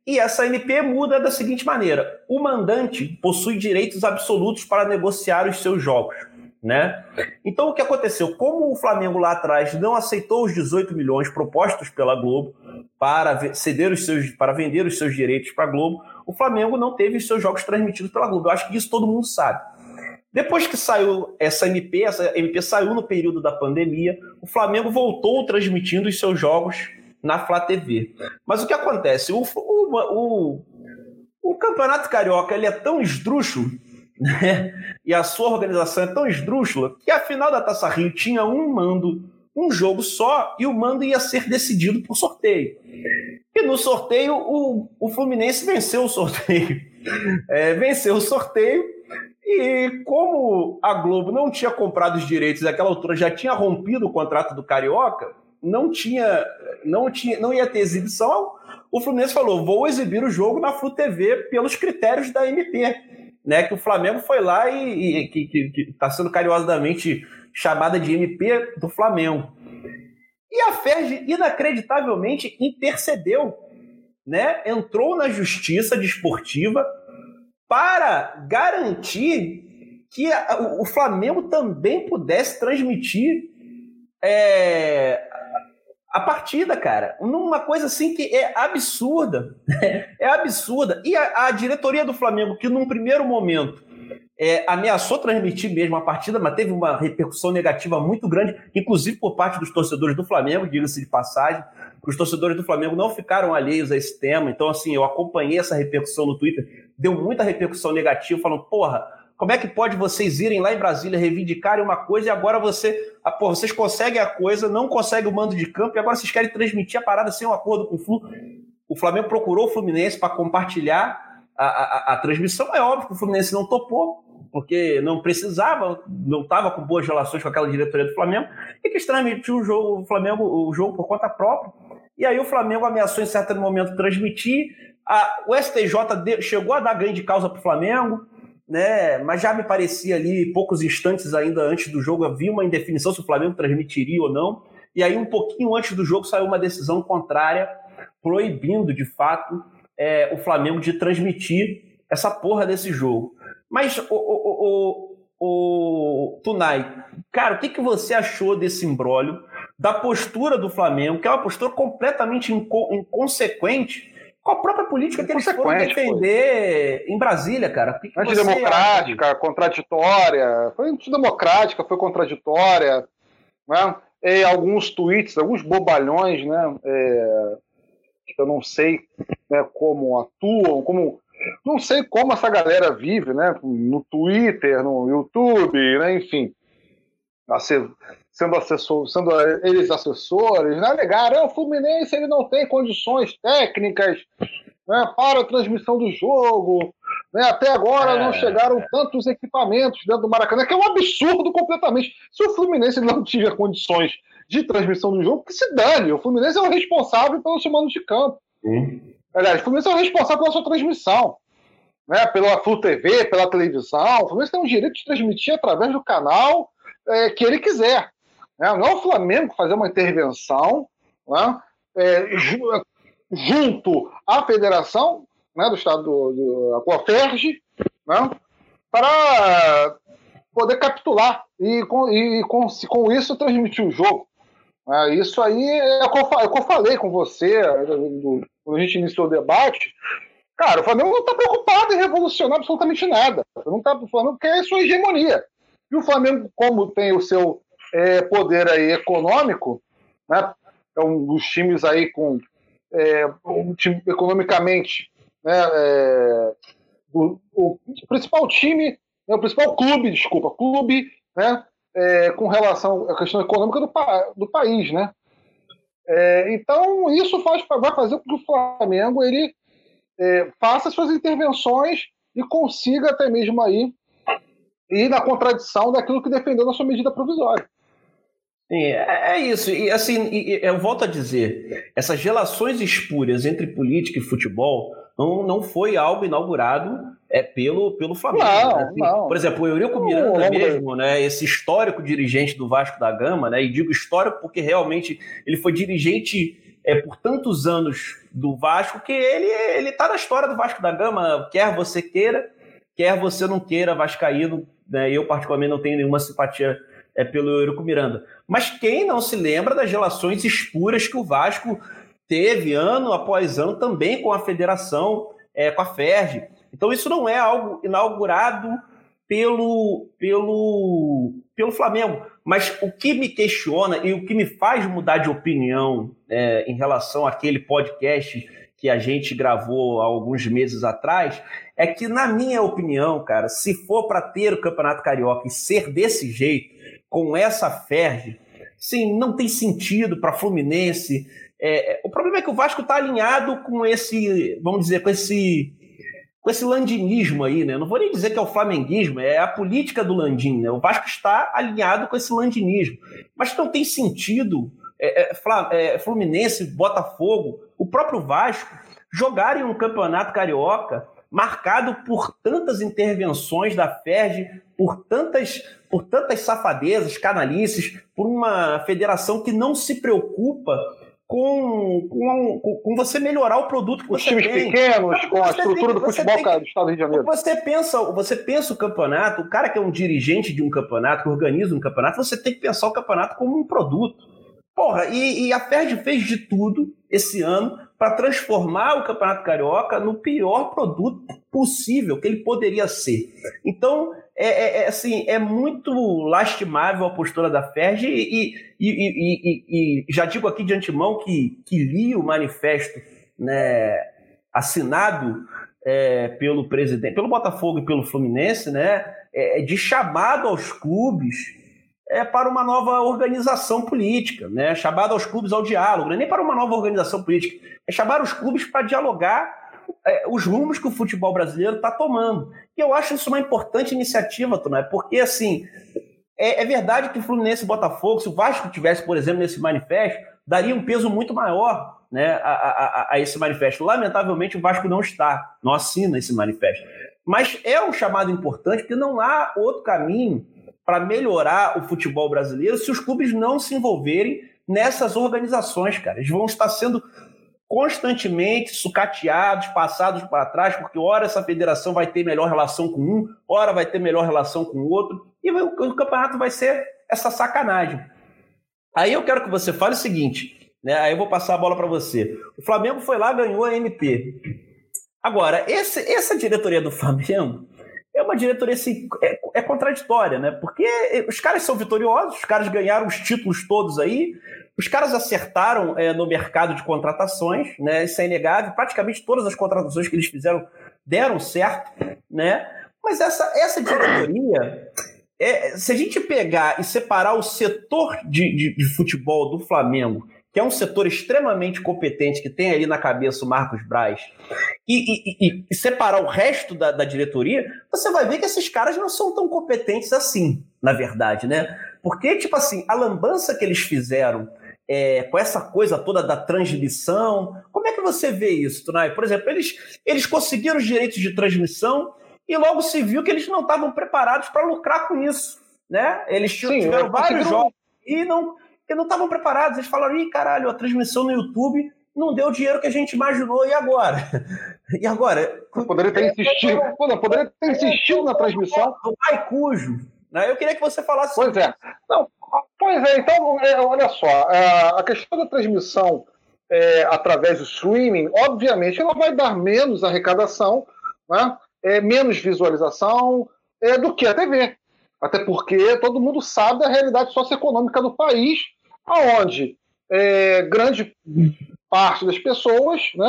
E essa MP muda da seguinte maneira: o mandante possui direitos absolutos para negociar os seus jogos. Né? Então o que aconteceu? Como o Flamengo lá atrás não aceitou os 18 milhões propostos pela Globo para ceder os seus, para vender os seus direitos para a Globo, o Flamengo não teve os seus jogos transmitidos pela Globo. Eu acho que isso todo mundo sabe. Depois que saiu essa MP, essa MP saiu no período da pandemia, o Flamengo voltou transmitindo os seus jogos na Flá TV. Mas o que acontece? O, o, o, o Campeonato Carioca ele é tão esdrúxulo né? e a sua organização é tão esdrúxula que a final da Taça Rio tinha um mando, um jogo só, e o mando ia ser decidido por sorteio. E no sorteio, o, o Fluminense venceu o sorteio. [laughs] É, venceu o sorteio e como a Globo não tinha comprado os direitos naquela altura, já tinha rompido o contrato do Carioca, não tinha, não tinha, não ia ter exibição. O Fluminense falou: vou exibir o jogo na Flu TV pelos critérios da MP, né? Que o Flamengo foi lá e, e que está sendo carinhosamente chamada de MP do Flamengo. E a Ferg inacreditavelmente intercedeu, né? Entrou na justiça desportiva para garantir que o Flamengo também pudesse transmitir é, a partida, cara. Uma coisa assim que é absurda. [laughs] é absurda. E a, a, diretoria do Flamengo, que num primeiro momento é, ameaçou transmitir mesmo a partida, mas teve uma repercussão negativa muito grande, inclusive por parte dos torcedores do Flamengo, diga-se de passagem. Os torcedores do Flamengo não ficaram alheios a esse tema, então, assim, eu acompanhei essa repercussão no Twitter, deu muita repercussão negativa, falando, porra, como é que pode vocês irem lá em Brasília reivindicarem uma coisa e agora você, ah, porra, vocês conseguem a coisa, não conseguem o mando de campo e agora vocês querem transmitir a parada sem um acordo com o Flu? O Flamengo procurou o Fluminense para compartilhar a, a, a, transmissão. É óbvio que o Fluminense não topou, porque não precisava, não estava com boas relações com aquela diretoria do Flamengo, e quis transmitir o jogo, o Flamengo, o jogo por conta própria. E aí o Flamengo ameaçou em certo momento transmitir. A, o STJ chegou a dar ganho de causa para o Flamengo, né? Mas já me parecia ali, poucos instantes ainda antes do jogo, havia uma indefinição se o Flamengo transmitiria ou não. E aí, um pouquinho antes do jogo, saiu uma decisão contrária, proibindo de fato é, o Flamengo de transmitir essa porra desse jogo. Mas, o, o, o, o Tunai, cara, o que, que você achou desse imbróglio, da postura do Flamengo, que é uma postura completamente inco inconsequente com a própria política que eles foram defender foi. em Brasília, cara? Que que Antidemocrática, contraditória, foi antidemocrática, foi contraditória, né? E alguns tweets, alguns bobalhões, né? É, que eu não sei né, como atuam, como não sei como essa galera vive, né? No Twitter, no YouTube, né? Enfim, sendo assessor, sendo eles assessores, né? Alegaram, ah, o Fluminense ele não tem condições técnicas né, para a transmissão do jogo. Né? Até agora é, não chegaram tantos equipamentos dentro do Maracanã, que é um absurdo completamente. Se o Fluminense não tiver condições de transmissão do jogo, que se dane. O Fluminense é o responsável pelo seu mando de campo. Sim. Aliás, o Fluminense é o responsável pela sua transmissão. Né, pela Flu TV, pela televisão. O Fluminense tem o direito de transmitir através do canal é, que ele quiser. Né? Não é o Flamengo fazer uma intervenção né, é, junto à federação né, do Estado do, do, da Ferge, né, para poder capitular e com, e com, com isso transmitir o jogo. É, isso aí é o, é o que eu falei com você quando a gente iniciou o debate. Cara, o Flamengo não está preocupado em revolucionar absolutamente nada. Não está falando que é sua hegemonia. E o Flamengo, como tem o seu é, poder aí econômico, né, é um dos times aí com é, um time economicamente né, é, o, principal time, é o principal clube, desculpa, clube, né, é, com relação à questão econômica do, do país, né? É, então isso faz, vai fazer com que o Flamengo ele é, faça suas intervenções e consiga até mesmo aí ir na contradição daquilo que defendeu na sua medida provisória. Sim, é, é isso. E assim, eu volto a dizer, essas relações espúrias entre política e futebol não, não foi algo inaugurado é, pelo, pelo Flamengo. Não, né? não. Por exemplo, o Eurico Miranda mesmo, né, esse histórico dirigente do Vasco da Gama, né, e digo histórico porque realmente ele foi dirigente é, por tantos anos do Vasco que ele ele está na história do Vasco da Gama, quer você queira, quer você não queira, Vascaíno, né, eu particularmente não tenho nenhuma simpatia é, pelo Eurico Miranda. Mas quem não se lembra das relações espuras que o Vasco teve ano após ano também com a federação, é, com a FERJ. Então isso não é algo inaugurado pelo, pelo, pelo Flamengo. Mas o que me questiona e o que me faz mudar de opinião é, em relação àquele podcast que a gente gravou há alguns meses atrás é que, na minha opinião, cara, se for para ter o Campeonato Carioca e ser desse jeito, com essa ferge, sim, não tem sentido para Fluminense. É, o problema é que o Vasco está alinhado com esse, vamos dizer, com esse com esse landinismo aí, né? Não vou nem dizer que é o flamenguismo, é a política do Landim, né? O Vasco está alinhado com esse landinismo. Mas não tem sentido é, é, é, Fluminense, Botafogo, o próprio Vasco jogarem um campeonato carioca marcado por tantas intervenções da FERJ, por tantas, por tantas safadezas, canalices, por uma federação que não se preocupa com, com, com você melhorar o produto que Os você times tem. pequenos, com a estrutura tem, do futebol do Estado do Rio de Janeiro. Você pensa, você pensa o campeonato, o cara que é um dirigente de um campeonato, que organiza um campeonato, você tem que pensar o campeonato como um produto. Porra, e, e a Ferd fez de tudo esse ano para transformar o Campeonato Carioca no pior produto possível que ele poderia ser. Então, é, é, é assim, é muito lastimável a postura da Ferg e, e, e, e, já digo aqui de antemão que, que li o manifesto né, assinado é, pelo presidente, pelo Botafogo e pelo Fluminense, né, é, de chamado aos clubes é para uma nova organização política, né? chamada aos clubes ao diálogo, não é nem para uma nova organização política, é chamar os clubes para dialogar é, os rumos que o futebol brasileiro está tomando. E eu acho isso uma importante iniciativa, Tonai, porque assim é, é, verdade que o Fluminense e Botafogo, se o Vasco tivesse, por exemplo, nesse manifesto, daria um peso muito maior né, a, a, a esse manifesto. Lamentavelmente, o Vasco não está, não assina esse manifesto. Mas é um chamado importante porque não há outro caminho para melhorar o futebol brasileiro se os clubes não se envolverem nessas organizações, cara. Eles vão estar sendo constantemente sucateados, passados para trás, porque ora essa federação vai ter melhor relação com um, ora vai ter melhor relação com o outro, e o, campeonato vai ser essa sacanagem. Aí eu quero que você fale o seguinte, né? Aí eu vou passar a bola para você. O Flamengo foi lá, ganhou a MP. Agora, esse, essa diretoria do Flamengo é uma diretoria assim, é, é, contraditória, né? Porque os caras são vitoriosos, os caras ganharam os títulos todos aí, os caras acertaram é, no mercado de contratações, né? Isso é inegável. Praticamente todas as contratações que eles fizeram deram certo, né? Mas essa, essa diretoria, é, se a gente pegar e separar o setor de, de, de futebol do Flamengo que é um setor extremamente competente, que tem ali na cabeça o Marcos Braz, e, e, e separar o resto da, da, diretoria, você vai ver que esses caras não são tão competentes assim, na verdade, né? Porque, tipo assim, a lambança que eles fizeram é, com essa coisa toda da transmissão, como é que você vê isso, Tunai? Por exemplo, eles, eles conseguiram os direitos de transmissão e logo se viu que eles não estavam preparados para lucrar com isso, né? Eles Sim, tiveram vários jogos e não porque não estavam preparados. Eles falaram: ih, caralho, a transmissão no YouTube não deu o dinheiro que a gente imaginou, e agora? E agora? poderia ter insistido, poderia ter insistido na transmissão. Do Cujo. Né? Eu queria que você falasse. Pois é. Não, pois é, então, é, olha só, é, a questão da transmissão é, através do streaming, obviamente, ela vai dar menos arrecadação, né? é, menos visualização é, do que a TV. Até porque todo mundo sabe da realidade socioeconômica do país aonde é, grande parte das pessoas né,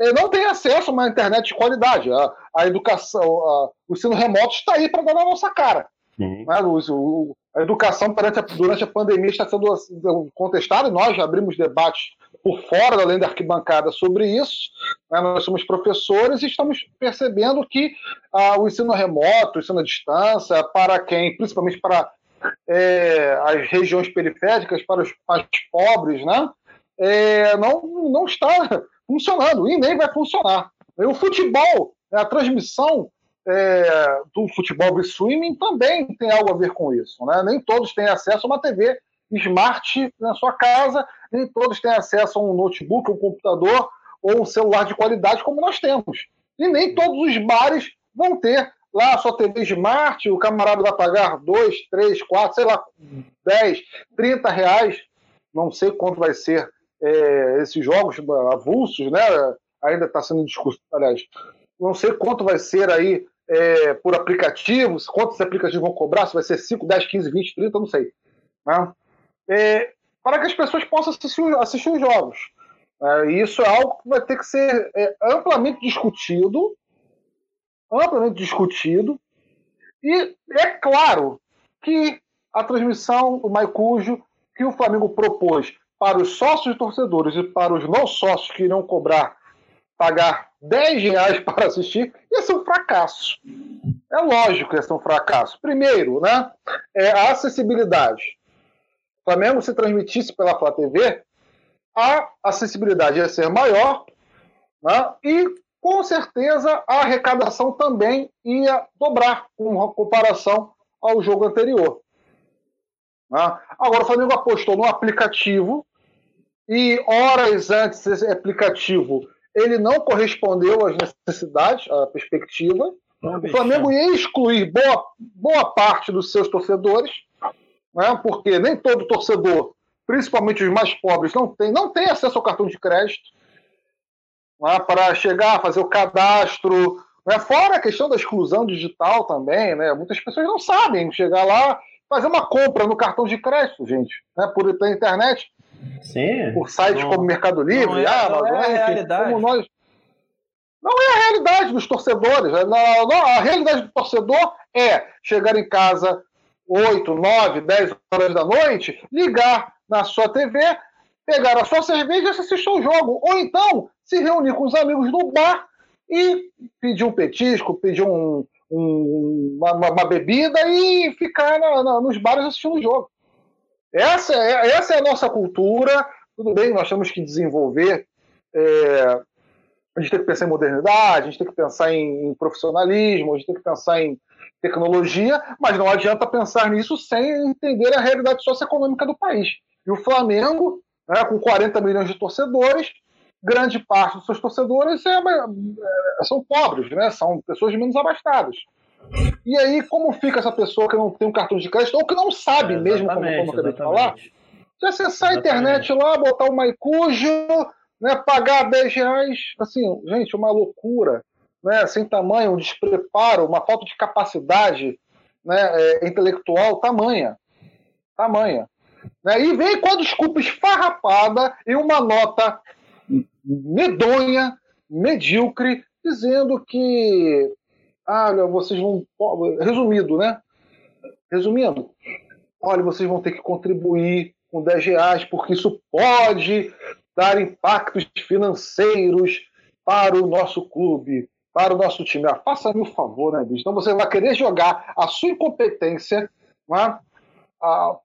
é, não tem acesso a uma internet de qualidade. A, a educação, a, o ensino remoto está aí para dar na nossa cara. Uhum. Né, o, a educação a, durante a pandemia está sendo contestada, e nós já abrimos debates por fora, além da arquibancada, sobre isso. Né, nós somos professores e estamos percebendo que ah, o ensino remoto, o ensino à distância, para quem, principalmente para é, as regiões periféricas, para os mais pobres, né? É, não, não está funcionando e nem vai funcionar. O futebol, a transmissão é, do futebol streaming também tem algo a ver com isso. Né? Nem todos têm acesso a uma TV smart na sua casa, nem todos têm acesso a um notebook, um computador ou um celular de qualidade como nós temos. E nem todos os bares vão ter lá a sua TV Smart, o camarada vai pagar 2, 3, 4, sei lá, 10, 30 reais, não sei quanto vai ser é, esses jogos avulsos, né? Ainda está sendo discutido, aliás, não sei quanto vai ser aí é, por aplicativos, quantos aplicativos vão cobrar, se vai ser 5, 10, 15, 20, 30, não sei. Né? É, para que as pessoas possam assistir, assistir os jogos. É, isso é algo que vai ter que ser é, amplamente discutido, amplamente discutido, e é claro que a transmissão do Maicujo que o Flamengo propôs para os sócios e torcedores e para os não sócios que irão cobrar, pagar 10 reais [laughs] para assistir, ia ser um fracasso. É lógico que ia ser um fracasso. Primeiro, né, é a acessibilidade. O Flamengo, se transmitisse pela Flá TV, a acessibilidade ia ser maior né, e, com certeza, a arrecadação também ia dobrar com comparação ao jogo anterior. Né? Agora, o Flamengo apostou no aplicativo e horas antes desse aplicativo ele não correspondeu às necessidades, à perspectiva. o Flamengo ia excluir boa, boa parte dos seus torcedores, né? porque nem todo torcedor, principalmente os mais pobres, não tem, não tem acesso ao cartão de crédito né? para chegar, fazer o cadastro. Né? Fora a questão da exclusão digital também, né? muitas pessoas não sabem chegar lá, fazer uma compra no cartão de crédito, gente, né? por pela internet. Sim. Por sites não, como Mercado Livre, não é, Amazon, não é a realidade. Como nós... Não é a realidade dos torcedores. Não, não, a realidade do torcedor é chegar em casa 8, 9, 10 horas da noite, ligar na sua TV, pegar a sua cerveja e assistir o jogo. Ou então se reunir com os amigos no bar e pedir um petisco, pedir um, um, uma, uma, bebida e ficar na, na, nos bares assistindo o jogo. Essa é, essa é a nossa cultura. Tudo bem, nós temos que desenvolver. É, a gente tem que pensar em modernidade, a gente tem que pensar em, em, profissionalismo, a gente tem que pensar em tecnologia, mas não adianta pensar nisso sem entender a realidade socioeconômica do país. E o Flamengo, né, com 40 milhões de torcedores, grande parte dos seus torcedores é, é, são pobres, né, são pessoas menos abastadas. E aí, como fica essa pessoa que não tem um cartão de crédito, ou que não sabe é, mesmo, como, como eu acabei de falar? Se acessar a internet lá, botar o Maicujo, né, pagar 10 reais, assim, gente, uma loucura, né, sem tamanho, um despreparo, uma falta de capacidade né, é, intelectual tamanha. Tamanha. Né, e vem com a desculpa esfarrapada e uma nota medonha, medíocre, dizendo que olha, vocês vão. Resumido, né? Resumindo, olha, vocês vão ter que contribuir com 10 reais, porque isso pode dar impactos financeiros para o nosso clube, para o nosso time. Ah, Faça-me o favor, né, bicho? Então você vai querer jogar a sua incompetência né, ah,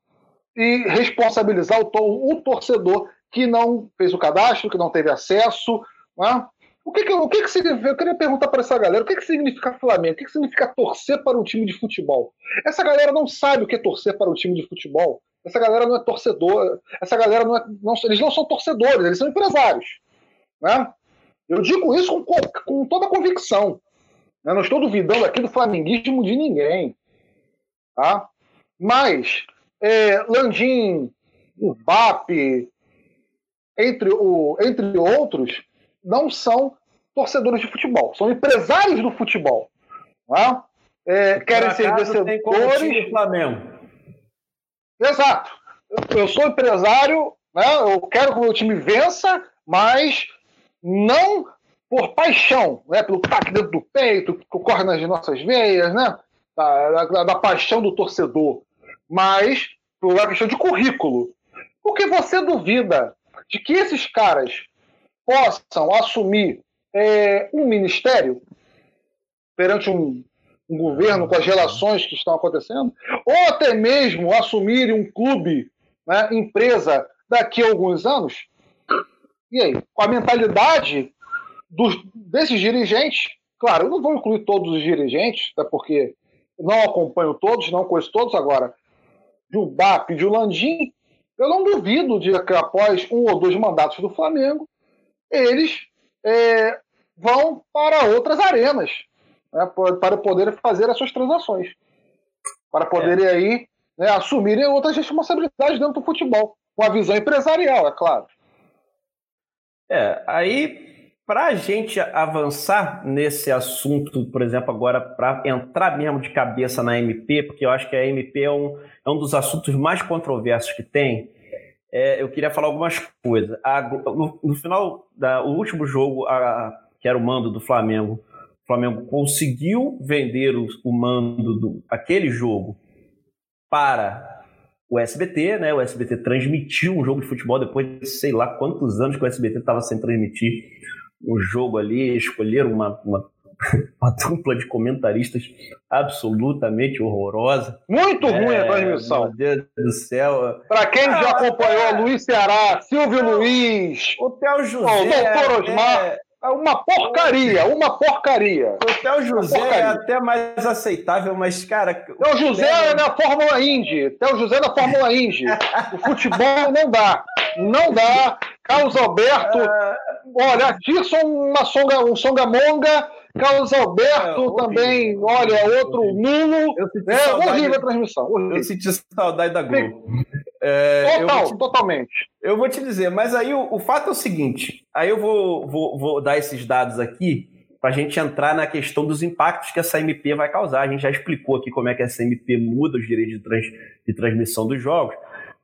e responsabilizar o, o, torcedor que não fez o cadastro, que não teve acesso. Né? O que, que, o que, que significa? Eu queria perguntar para essa galera: o que, que significa Flamengo? O que, que significa torcer para um time de futebol? Essa galera não sabe o que é torcer para um time de futebol. Essa galera não é torcedor. Essa galera não é. Não, eles não são torcedores, eles são empresários. Né? Eu digo isso com, com toda a convicção. Né? Não estou duvidando aqui do flamenguismo de ninguém. Tá? Mas, é, Landim, o BAP, entre, o, entre outros, não são torcedores de futebol, são empresários do futebol. Né? É, querem ser vencedores. do Flamengo. Exato. Eu sou empresário, né? eu quero que o meu time vença, mas não por paixão, né? pelo taque dentro do peito, que corre nas nossas veias, né? da, da, da paixão do torcedor, mas por uma questão de currículo. Porque você duvida de que esses caras possam assumir é, um ministério perante um, um, governo com as relações que estão acontecendo, ou até mesmo assumirem um clube, né, empresa, daqui a alguns anos. E aí, com a mentalidade dos, desses dirigentes, claro, eu não vou incluir todos os dirigentes, até porque não acompanho todos, não conheço todos agora, de um BAP, de Landim, eu não duvido de que após um ou dois mandatos do Flamengo, eles é, vão para outras arenas né, para poderem fazer as suas transações, para poderem é. aí né, assumirem outras responsabilidades dentro do futebol, com a visão empresarial, é claro. É, aí para a gente avançar nesse assunto, por exemplo, agora para entrar mesmo de cabeça na MP, porque eu acho que a MP é um, é um dos assuntos mais controversos que tem, é, eu queria falar algumas coisas. A, no, no, final do último jogo, a, que era o mando do Flamengo, o Flamengo conseguiu vender o, o mando do aquele jogo para o SBT, né? O SBT transmitiu um jogo de futebol depois de sei lá quantos anos que o SBT estava sem transmitir um jogo ali, escolheram uma, uma, [laughs] uma dupla de comentaristas absolutamente horrorosa. Muito é, ruim a transmissão. Meu Deus do céu. Para quem ah, já acompanhou é, Luiz Ceará, Silvio não, Luiz, o Theo José, o doutor Osmar. É, é uma porcaria, uma porcaria. O Theo José é até mais aceitável, mas, cara. Theo José é da Fórmula Indy. Theo José é da Fórmula Indy. o futebol não dá. Não dá. Carlos Alberto. Uh, olha, Tirson, uma songa, um Songamonga. Carlos Alberto é, também, olha, outro nulo. É horrível a transmissão. Horrível. Eu senti saudade da Globo. É, Total, te, totalmente. Eu vou te dizer, mas aí o, o fato é o seguinte: aí eu vou, vou, vou dar esses dados aqui para a gente entrar na questão dos impactos que essa MP vai causar. A gente já explicou aqui como é que essa MP muda os direitos de, trans, de transmissão dos jogos.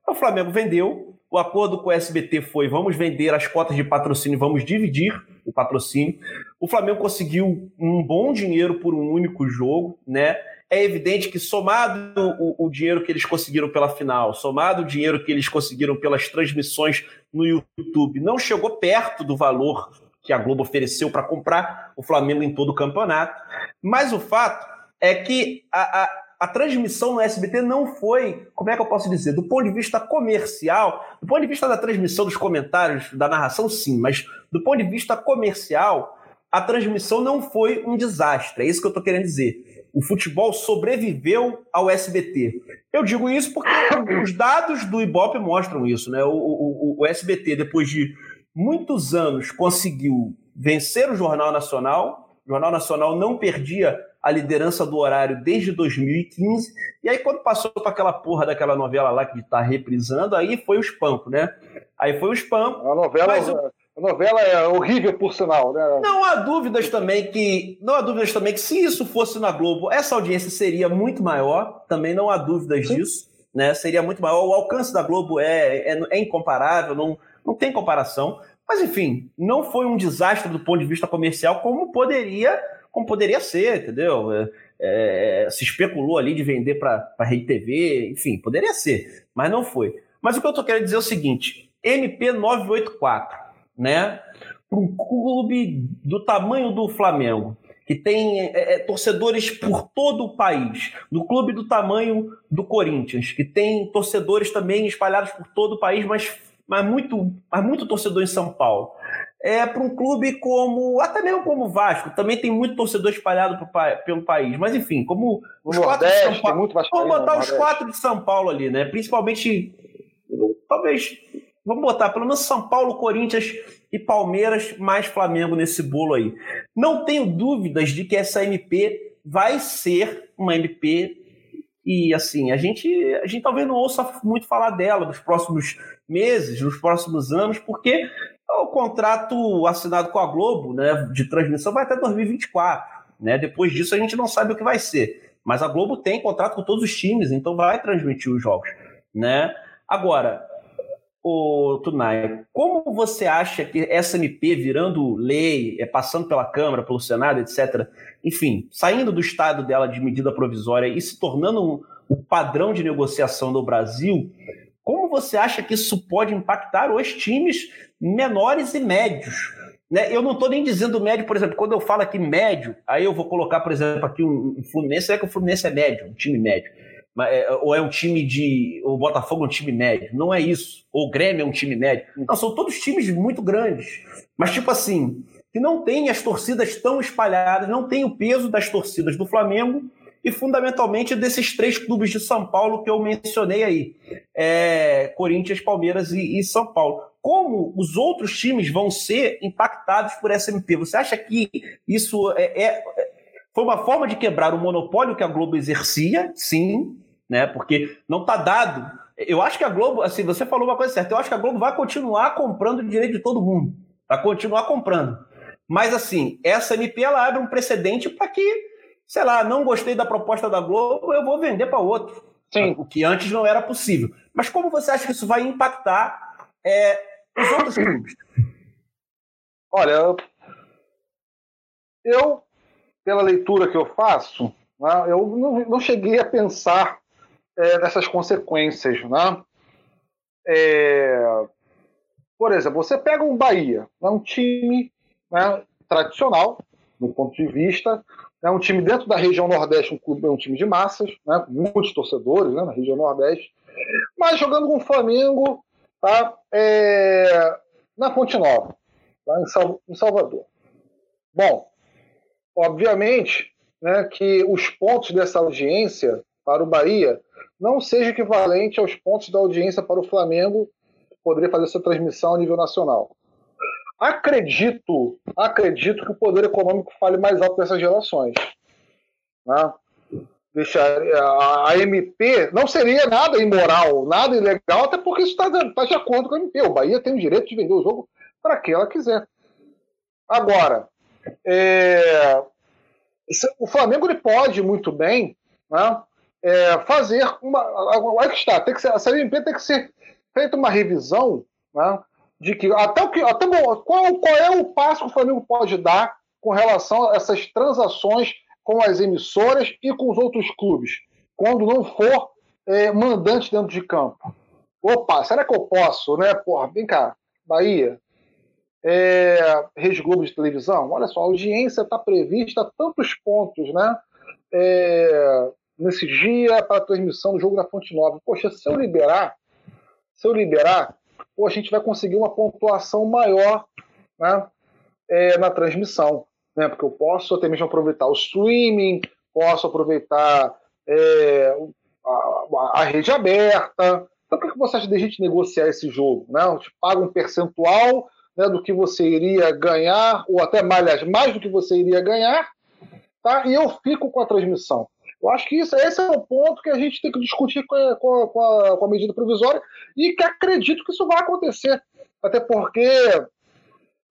O Flamengo vendeu, o acordo com o SBT foi: vamos vender as cotas de patrocínio, vamos dividir o patrocínio. O Flamengo conseguiu um bom dinheiro por um único jogo, né? É evidente que, somado o, o, dinheiro que eles conseguiram pela final, somado o dinheiro que eles conseguiram pelas transmissões no YouTube, não chegou perto do valor que a Globo ofereceu para comprar o Flamengo em todo o campeonato. Mas o fato é que a, a, a, transmissão no SBT não foi, como é que eu posso dizer, do ponto de vista comercial, do ponto de vista da transmissão dos comentários, da narração, sim, mas do ponto de vista comercial, a transmissão não foi um desastre. É isso que eu estou querendo dizer o futebol sobreviveu ao SBT. Eu digo isso porque [coughs] os dados do Ibope mostram isso. Né? O, o, o, SBT, depois de muitos anos, conseguiu vencer o Jornal Nacional. O Jornal Nacional não perdia a liderança do horário desde 2015. E aí, quando passou para aquela porra daquela novela lá que está reprisando, aí foi o espanco, né? Aí foi o espanco. A novela. Mas, a novela é horrível, por sinal, né? Não há dúvidas também que. Não há dúvidas também que se isso fosse na Globo, essa audiência seria muito maior. Também não há dúvidas Sim. disso. Né? Seria muito maior. O alcance da Globo é, é, é incomparável, não, não tem comparação. Mas, enfim, não foi um desastre do ponto de vista comercial como poderia, como poderia ser, entendeu? É, é, se especulou ali de vender para a Rede TV, enfim, poderia ser, mas não foi. Mas o que eu estou querendo dizer é o seguinte: MP 984 né? Para um clube do tamanho do Flamengo, que tem é, é, torcedores por todo o país, do clube do tamanho do Corinthians, que tem torcedores também espalhados por todo o país, mas, mas, muito, mas muito torcedor em São Paulo. É para um clube como, até mesmo como o Vasco, também tem muito torcedor espalhado pro, pelo país, mas enfim, como os quatro de São Paulo. Vamos botar os quatro de São Paulo ali, né? Principalmente, talvez Vamos botar pelo menos São Paulo, Corinthians e Palmeiras, mais Flamengo nesse bolo aí. Não tenho dúvidas de que essa MP vai ser uma MP e assim, a gente, a gente talvez não ouça muito falar dela nos próximos meses, nos próximos anos, porque o contrato assinado com a Globo, né, de transmissão vai até 2024, né? Depois disso a gente não sabe o que vai ser. Mas a Globo tem contrato com todos os times, então vai transmitir os jogos, né? Agora, o Tunai, como você acha que essa MP virando lei, é, passando pela Câmara, pelo Senado, etc., enfim, saindo do estado dela de medida provisória e se tornando um, o padrão de negociação do Brasil, como você acha que isso pode impactar os times menores e médios? Né? Eu não estou nem dizendo médio, por exemplo, quando eu falo aqui médio, aí eu vou colocar, por exemplo, aqui um, um Fluminense, é que o Fluminense é médio, um time médio. É, ou é um time de. O Botafogo é um time médio. Não é isso. Ou o Grêmio é um time médio. Não, são todos times muito grandes. Mas, tipo assim, que não tem as torcidas tão espalhadas, não tem o peso das torcidas do Flamengo e, fundamentalmente, desses três clubes de São Paulo que eu mencionei aí: é, Corinthians, Palmeiras e, e São Paulo. Como os outros times vão ser impactados por essa MP? Você acha que isso é, é foi uma forma de quebrar o monopólio que a Globo exercia, sim, né? Porque não está dado. Eu acho que a Globo, assim, você falou uma coisa certa. Eu acho que a Globo vai continuar comprando o direito de todo mundo. Vai continuar comprando. Mas, assim, essa MP ela abre um precedente para que, sei lá, não gostei da proposta da Globo, eu vou vender para outro. Sim. O que antes não era possível. Mas como você acha que isso vai impactar é, os outros clubes? [coughs] Olha, eu, pela leitura que eu faço, né, eu não, não, cheguei a pensar é, nessas consequências. Né? É, por exemplo, você pega um Bahia, né, um time né, tradicional, do ponto de vista, né, um time dentro da região Nordeste, um, clube, um time de massas, né, com muitos torcedores né, na região Nordeste, mas jogando com o Flamengo tá, é, na Fonte Nova, tá, em, Sal, em Salvador. Bom, obviamente né, que os pontos dessa audiência para o Bahia não seja equivalente aos pontos da audiência para o Flamengo, que poderia fazer essa transmissão a nível nacional. Acredito, acredito que o poder econômico fale mais alto nessas relações. Né? A, a, MP não seria nada imoral, nada ilegal, até porque isso está tá de acordo com a MP. O Bahia tem o direito de vender o jogo para quem ela quiser. Agora, é, o Flamengo ele pode muito bem né, é, fazer uma. Aí que está, tem que ser, essa MP tem que ser feita uma revisão né, de que até o que até qual, qual é o passo que o Flamengo pode dar com relação a essas transações com as emissoras e com os outros clubes, quando não for é, mandante dentro de campo. Opa, será que eu posso, né? Porra, vem cá, Bahia, é, Rede Globo de televisão, olha só, a audiência está prevista a tantos pontos, né? É, nesse dia para a transmissão do jogo da Fonte Nova. Poxa, se eu liberar, se eu liberar, pô, a gente vai conseguir uma pontuação maior né, é, na transmissão. Né, porque eu posso até mesmo aproveitar o streaming, posso aproveitar é, a, a, rede aberta. Então, por que você acha de a gente negociar esse jogo? Né? Eu te pago um percentual né, do que você iria ganhar, ou até mais, mais do que você iria ganhar, tá? e eu fico com a transmissão. Eu acho que isso, esse é o ponto que a gente tem que discutir com a, com a, com a medida provisória e que acredito que isso vai acontecer. Até porque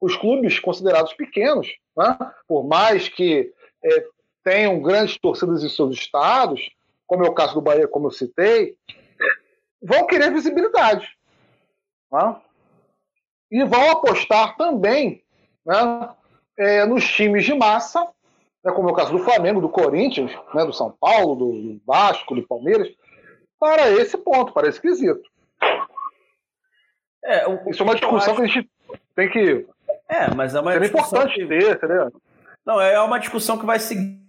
os clubes considerados pequenos, né, por mais que é, tenham grandes torcidas em seus estados, como é o caso do Bahia, como eu citei, vão querer visibilidade. Né, e vão apostar também né, é, nos times de massa né, como é o caso do Flamengo, do Corinthians, né, do São Paulo, do Vasco, do Palmeiras, para esse ponto, para esse quesito. É, o, Isso é uma discussão acho... que a gente tem que. É, mas é uma é importante que... ter, entendeu? Não, é uma discussão que vai seguir,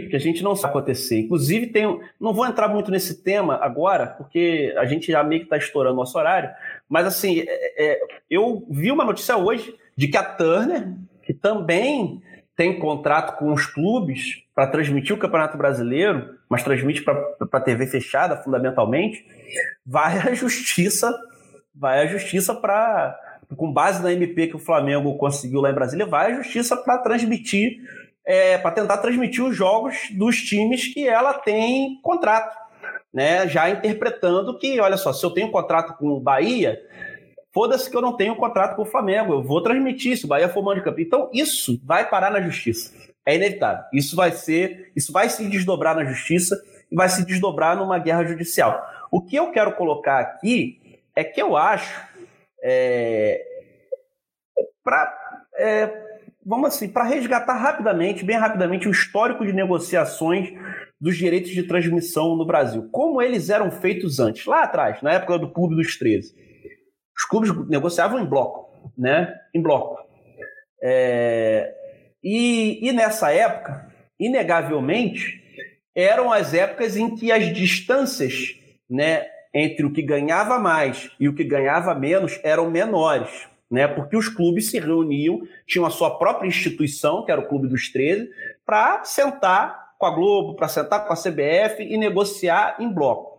porque a gente não sabe acontecer. Inclusive, tem. Não vou entrar muito nesse tema agora, porque a gente já meio que está estourando nosso horário. Mas, assim, é, é, eu vi uma notícia hoje de que a Turner, que também tem contrato com os clubes para transmitir o Campeonato Brasileiro, mas transmite para TV fechada, fundamentalmente, vai à justiça, vai à justiça para com base na MP que o Flamengo conseguiu lá em Brasília, vai à justiça para transmitir, é, para tentar transmitir os jogos dos times que ela tem contrato, né? Já interpretando que, olha só, se eu tenho contrato com o Bahia, Foda-se que eu não tenho contrato com o Flamengo, eu vou transmitir isso, Bahia for de campo. Então, isso vai parar na justiça. É inevitável. Isso vai ser, isso vai se desdobrar na justiça e vai se desdobrar numa guerra judicial. O que eu quero colocar aqui é que eu acho é, para é, vamos assim, para resgatar rapidamente, bem rapidamente, o histórico de negociações dos direitos de transmissão no Brasil. Como eles eram feitos antes, lá atrás, na época do Clube dos 13. Os clubes negociavam em bloco, né? Em bloco. É, e, e nessa época, inegavelmente, eram as épocas em que as distâncias, né, entre o que ganhava mais e o que ganhava menos eram menores, né? Porque os clubes se reuniam, tinham a sua própria instituição, que era o Clube dos 13, para sentar com a Globo, para sentar com a CBF e negociar em bloco.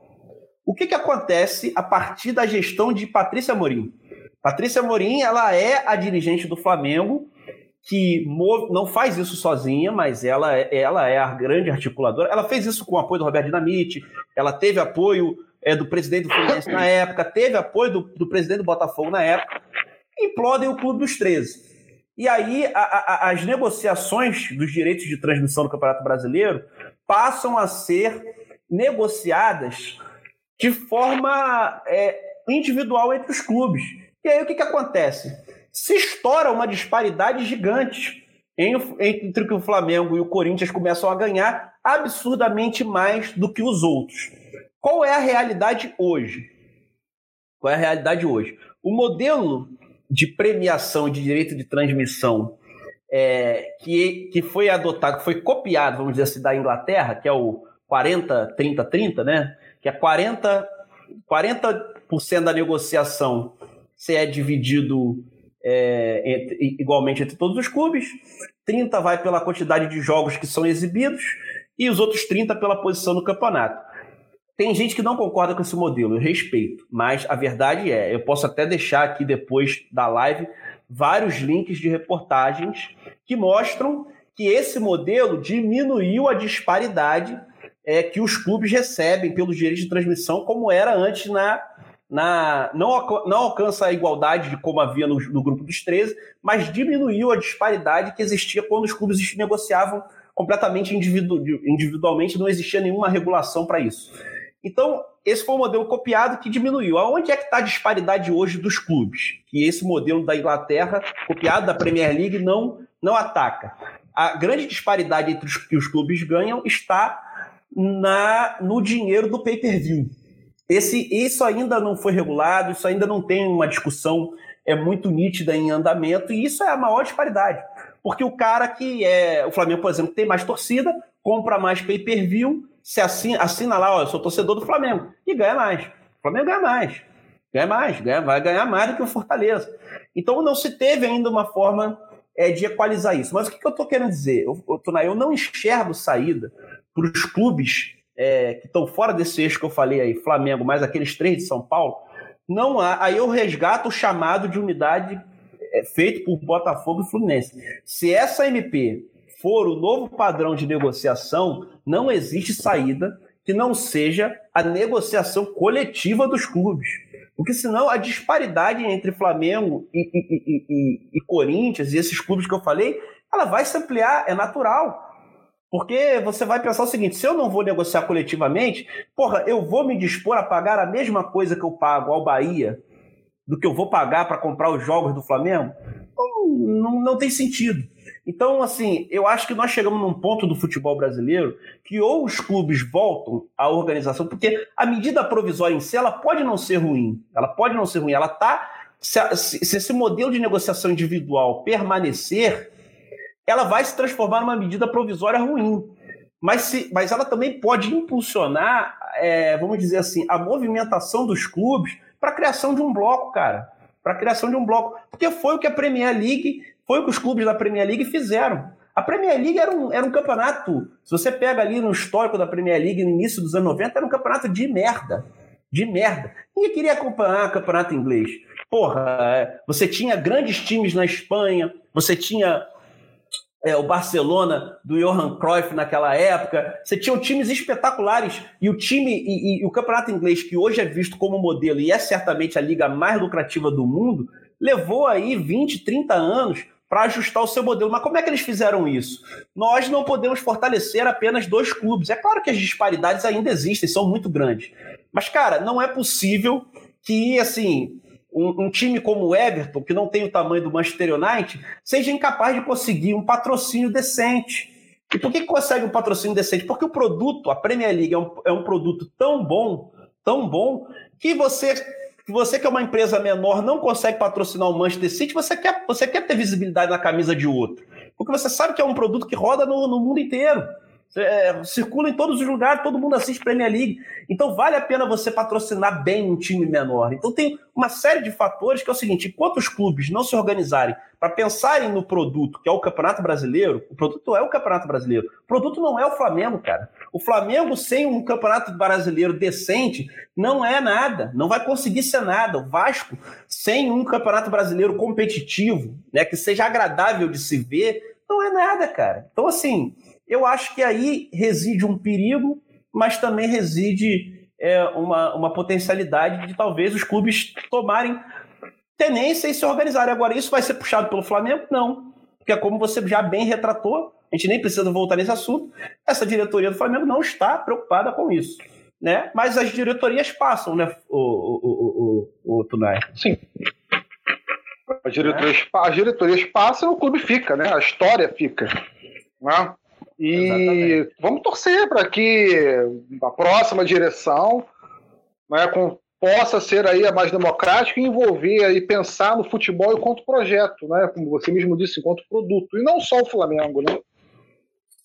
O que, que acontece a partir da gestão de Patrícia Morim? Patrícia Morim ela é a dirigente do Flamengo que não faz isso sozinha, mas ela, é, ela é a grande articuladora. Ela fez isso com o apoio do Roberto Dinamite, ela teve apoio é, do presidente do Fluminense na época, teve apoio do, do presidente do Botafogo na época. Implodem o Clube dos 13. E aí a, a, as negociações dos direitos de transmissão do Campeonato Brasileiro passam a ser negociadas de forma é, individual entre os clubes. E aí o que, que acontece? Se estoura uma disparidade gigante entre o que o Flamengo e o Corinthians começam a ganhar absurdamente mais do que os outros. Qual é a realidade hoje? Qual é a realidade hoje? O modelo de premiação de direito de transmissão é, que, que foi adotado, que foi copiado, vamos dizer assim, da Inglaterra, que é o 40, 30, 30, né? Que é 40, 40% da negociação se é dividido é, entre, igualmente entre todos os clubes, 30 vai pela quantidade de jogos que são exibidos e os outros 30 pela posição no campeonato. Tem gente que não concorda com esse modelo, eu respeito, mas a verdade é, eu posso até deixar aqui depois da live vários links de reportagens que mostram que esse modelo diminuiu a disparidade é, que os clubes recebem pelos direitos de transmissão, como era antes na na, não, não alcança a igualdade de como havia no, no grupo dos 13, mas diminuiu a disparidade que existia quando os clubes negociavam completamente individu, individualmente, não existia nenhuma regulação para isso. Então, esse foi um modelo copiado que diminuiu. Aonde é que está a disparidade hoje dos clubes? Que esse modelo da Inglaterra, copiado da Premier League, não, não ataca. A grande disparidade entre os que os clubes ganham está na, no dinheiro do pay-per-view. Esse, isso ainda não foi regulado, isso ainda não tem uma discussão é muito nítida em andamento, e isso é a maior disparidade. Porque o cara que é. O Flamengo, por exemplo, tem mais torcida, compra mais pay-per-view, se assina, assina lá, ó, eu sou torcedor do Flamengo, e ganha mais. O Flamengo ganha mais. Ganha mais, ganha, vai ganhar mais do que o Fortaleza. Então não se teve ainda uma forma é, de equalizar isso. Mas o que, que eu estou querendo dizer? Eu, eu, eu não enxergo saída para os clubes é, que estão fora desse eixo que eu falei aí, Flamengo, mais aqueles três de São Paulo, não há. Aí eu resgato o chamado de unidade é, feito por Botafogo e Fluminense. Se essa MP for o novo padrão de negociação, não existe saída que não seja a negociação coletiva dos clubes. Porque senão a disparidade entre Flamengo e, e, e, e, Corinthians e esses clubes que eu falei, ela vai se ampliar, é natural. Porque você vai pensar o seguinte: se eu não vou negociar coletivamente, porra, eu vou me dispor a pagar a mesma coisa que eu pago ao Bahia do que eu vou pagar para comprar os jogos do Flamengo? Não, não, tem sentido. Então, assim, eu acho que nós chegamos num ponto do futebol brasileiro que ou os clubes voltam à organização, porque a medida provisória em si, ela pode não ser ruim, ela pode não ser ruim, ela tá. Se, se esse modelo de negociação individual permanecer, ela vai se transformar numa medida provisória ruim. Mas, se, mas ela também pode impulsionar, é, vamos dizer assim, a movimentação dos clubes para a criação de um bloco, cara. Para a criação de um bloco. Porque foi o que a Premier League, foi o que os clubes da Premier League fizeram. A Premier League era um, era um campeonato. Se você pega ali no histórico da Premier League no início dos anos 90, era um campeonato de merda. De merda. Ninguém queria acompanhar o campeonato inglês. Porra, é, você tinha grandes times na Espanha, você tinha é, o Barcelona do Johan Cruyff naquela época. Você tinha times espetaculares e o time e, e, o campeonato inglês que hoje é visto como modelo e é certamente a liga mais lucrativa do mundo, levou aí 20, 30 anos para ajustar o seu modelo. Mas como é que eles fizeram isso? Nós não podemos fortalecer apenas dois clubes. É claro que as disparidades ainda existem, são muito grandes. Mas cara, não é possível que assim um, um, time como o Everton, que não tem o tamanho do Manchester United, seja incapaz de conseguir um patrocínio decente. E por que, consegue um patrocínio decente? Porque o produto, a Premier League, é um, é um produto tão bom, tão bom, que você, que você que é uma empresa menor não consegue patrocinar o Manchester City, você quer, você quer ter visibilidade na camisa de outro. Porque você sabe que é um produto que roda no, no mundo inteiro é, circula em todos os lugares, todo mundo assiste Premier League. Então vale a pena você patrocinar bem um time menor. Então tem uma série de fatores que é o seguinte: enquanto os clubes não se organizarem para pensarem no produto, que é o Campeonato Brasileiro, o produto é o Campeonato Brasileiro. O produto não é o Flamengo, cara. O Flamengo sem um Campeonato Brasileiro decente não é nada, não vai conseguir ser nada. O Vasco sem um Campeonato Brasileiro competitivo, né, que seja agradável de se ver, não é nada, cara. Então assim, eu acho que aí reside um perigo, mas também reside é, uma, uma potencialidade de talvez os clubes tomarem tenência em se organizar. Agora, isso vai ser puxado pelo Flamengo? Não. Porque, é como você já bem retratou, a gente nem precisa voltar nesse assunto, essa diretoria do Flamengo não está preocupada com isso. Né? Mas as diretorias passam, né, o, o, o, o, o Tunai? Sim. As diretorias, é. as diretorias passam e o clube fica, né? A história fica. Né? E Exatamente. vamos torcer para que a próxima direção né, com, possa ser aí a mais democrática e envolver e pensar no futebol enquanto projeto, né? Como você mesmo disse, enquanto produto. E não só o Flamengo, né?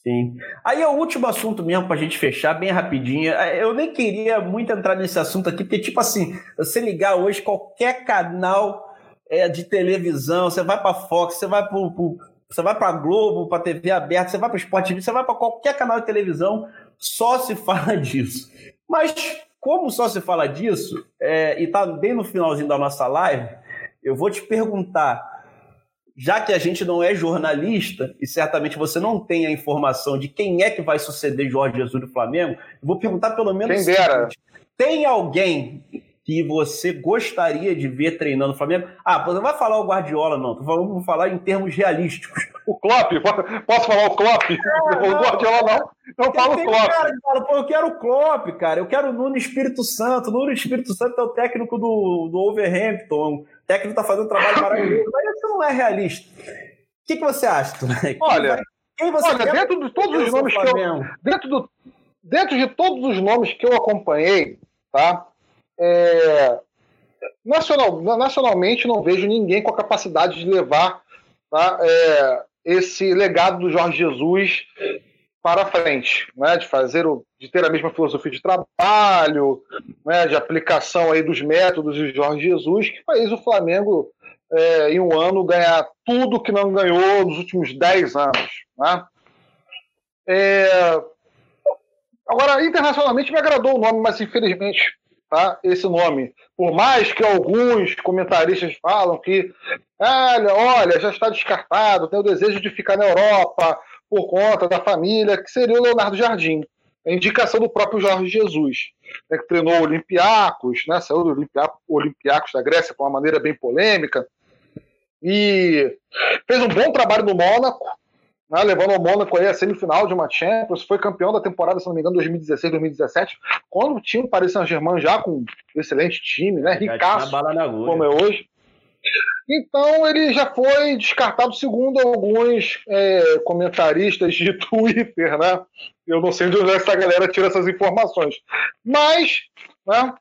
Sim. Aí é o último assunto mesmo para a gente fechar bem rapidinho. É, eu nem queria muito entrar nesse assunto aqui, porque, tipo assim, você ligar hoje qualquer canal é, de televisão, você vai para Fox, você vai para você vai para Globo, para TV aberta, você vai para Sport TV, você vai para qualquer canal de televisão, só se [laughs] fala disso. Mas como só se fala disso, é, e está bem no finalzinho da nossa live, eu vou te perguntar, já que a gente não é jornalista e certamente você não tem a informação de quem é que vai suceder Jorge Jesus no Flamengo, eu vou perguntar pelo menos. Quem dera. Seguinte, tem alguém que você gostaria de ver treinando o Flamengo? Ah, você não vai falar o Guardiola, não. Tô falando, vou falar em termos realísticos. O Klopp? Posso falar o Klopp? É, [laughs] o Guardiola não. Não falo o Klopp. Cara que fala, Pô, eu quero o Klopp, cara. Eu quero o Nuno Espírito Santo. O Nuno Espírito Santo é o técnico do, do Overhampton. O técnico tá fazendo um trabalho [laughs] maravilhoso. Mas isso não é realista. O que, que você acha, Quem olha, quem você olha dentro de todos os nomes que eu... Dentro, do, dentro de todos os nomes que eu acompanhei, tá? É, nacional, nacionalmente não vejo ninguém com a capacidade de levar tá, é, esse legado do Jorge Jesus para frente, né, de fazer o, de ter a mesma filosofia de trabalho, né, de aplicação aí dos métodos de Jorge Jesus, que fez o Flamengo é, em um ano ganhar tudo que não ganhou nos últimos 10 anos. Né? É, agora, internacionalmente me agradou o nome, mas infelizmente tá? esse nome. Por mais que alguns comentaristas falam que, olha, olha, já está descartado, tem o desejo de ficar na Europa por conta da família, que seria o Leonardo Jardim. A indicação do próprio Jorge Jesus, né, que treinou Olympiacos, né, saiu do Olympiacos da Grécia com uma maneira bem polêmica, e fez um bom trabalho no Mônaco, né, levando o Mônaco aí a semifinal de uma Champions, foi campeão da temporada, se não me engano, 2016, 2017, quando tinha o Paris Saint-Germain já com um excelente time, né, ricaço, como é hoje. Então ele já foi descartado segundo alguns é, comentaristas de [laughs] Twitter, né? Eu não sei de onde essa galera tira essas informações. Mas né,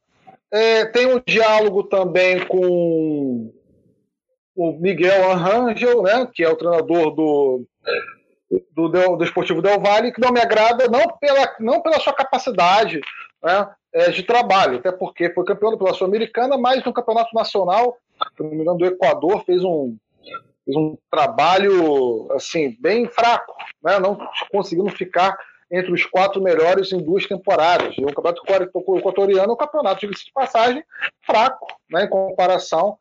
é, tem um diálogo também com o Miguel Arrangel, né, que é o treinador do, do, do, Esportivo Del Valle, que não me agrada não pela, não pela sua capacidade né, é, de trabalho, até porque foi campeão pela Sul-Americana, mas no campeonato nacional, se não me engano, do Equador, fez um, fez um trabalho assim bem fraco, né, não conseguindo ficar entre os quatro melhores em duas temporadas. E o campeonato equatoriano é um campeonato, de passagem, fraco né, em comparação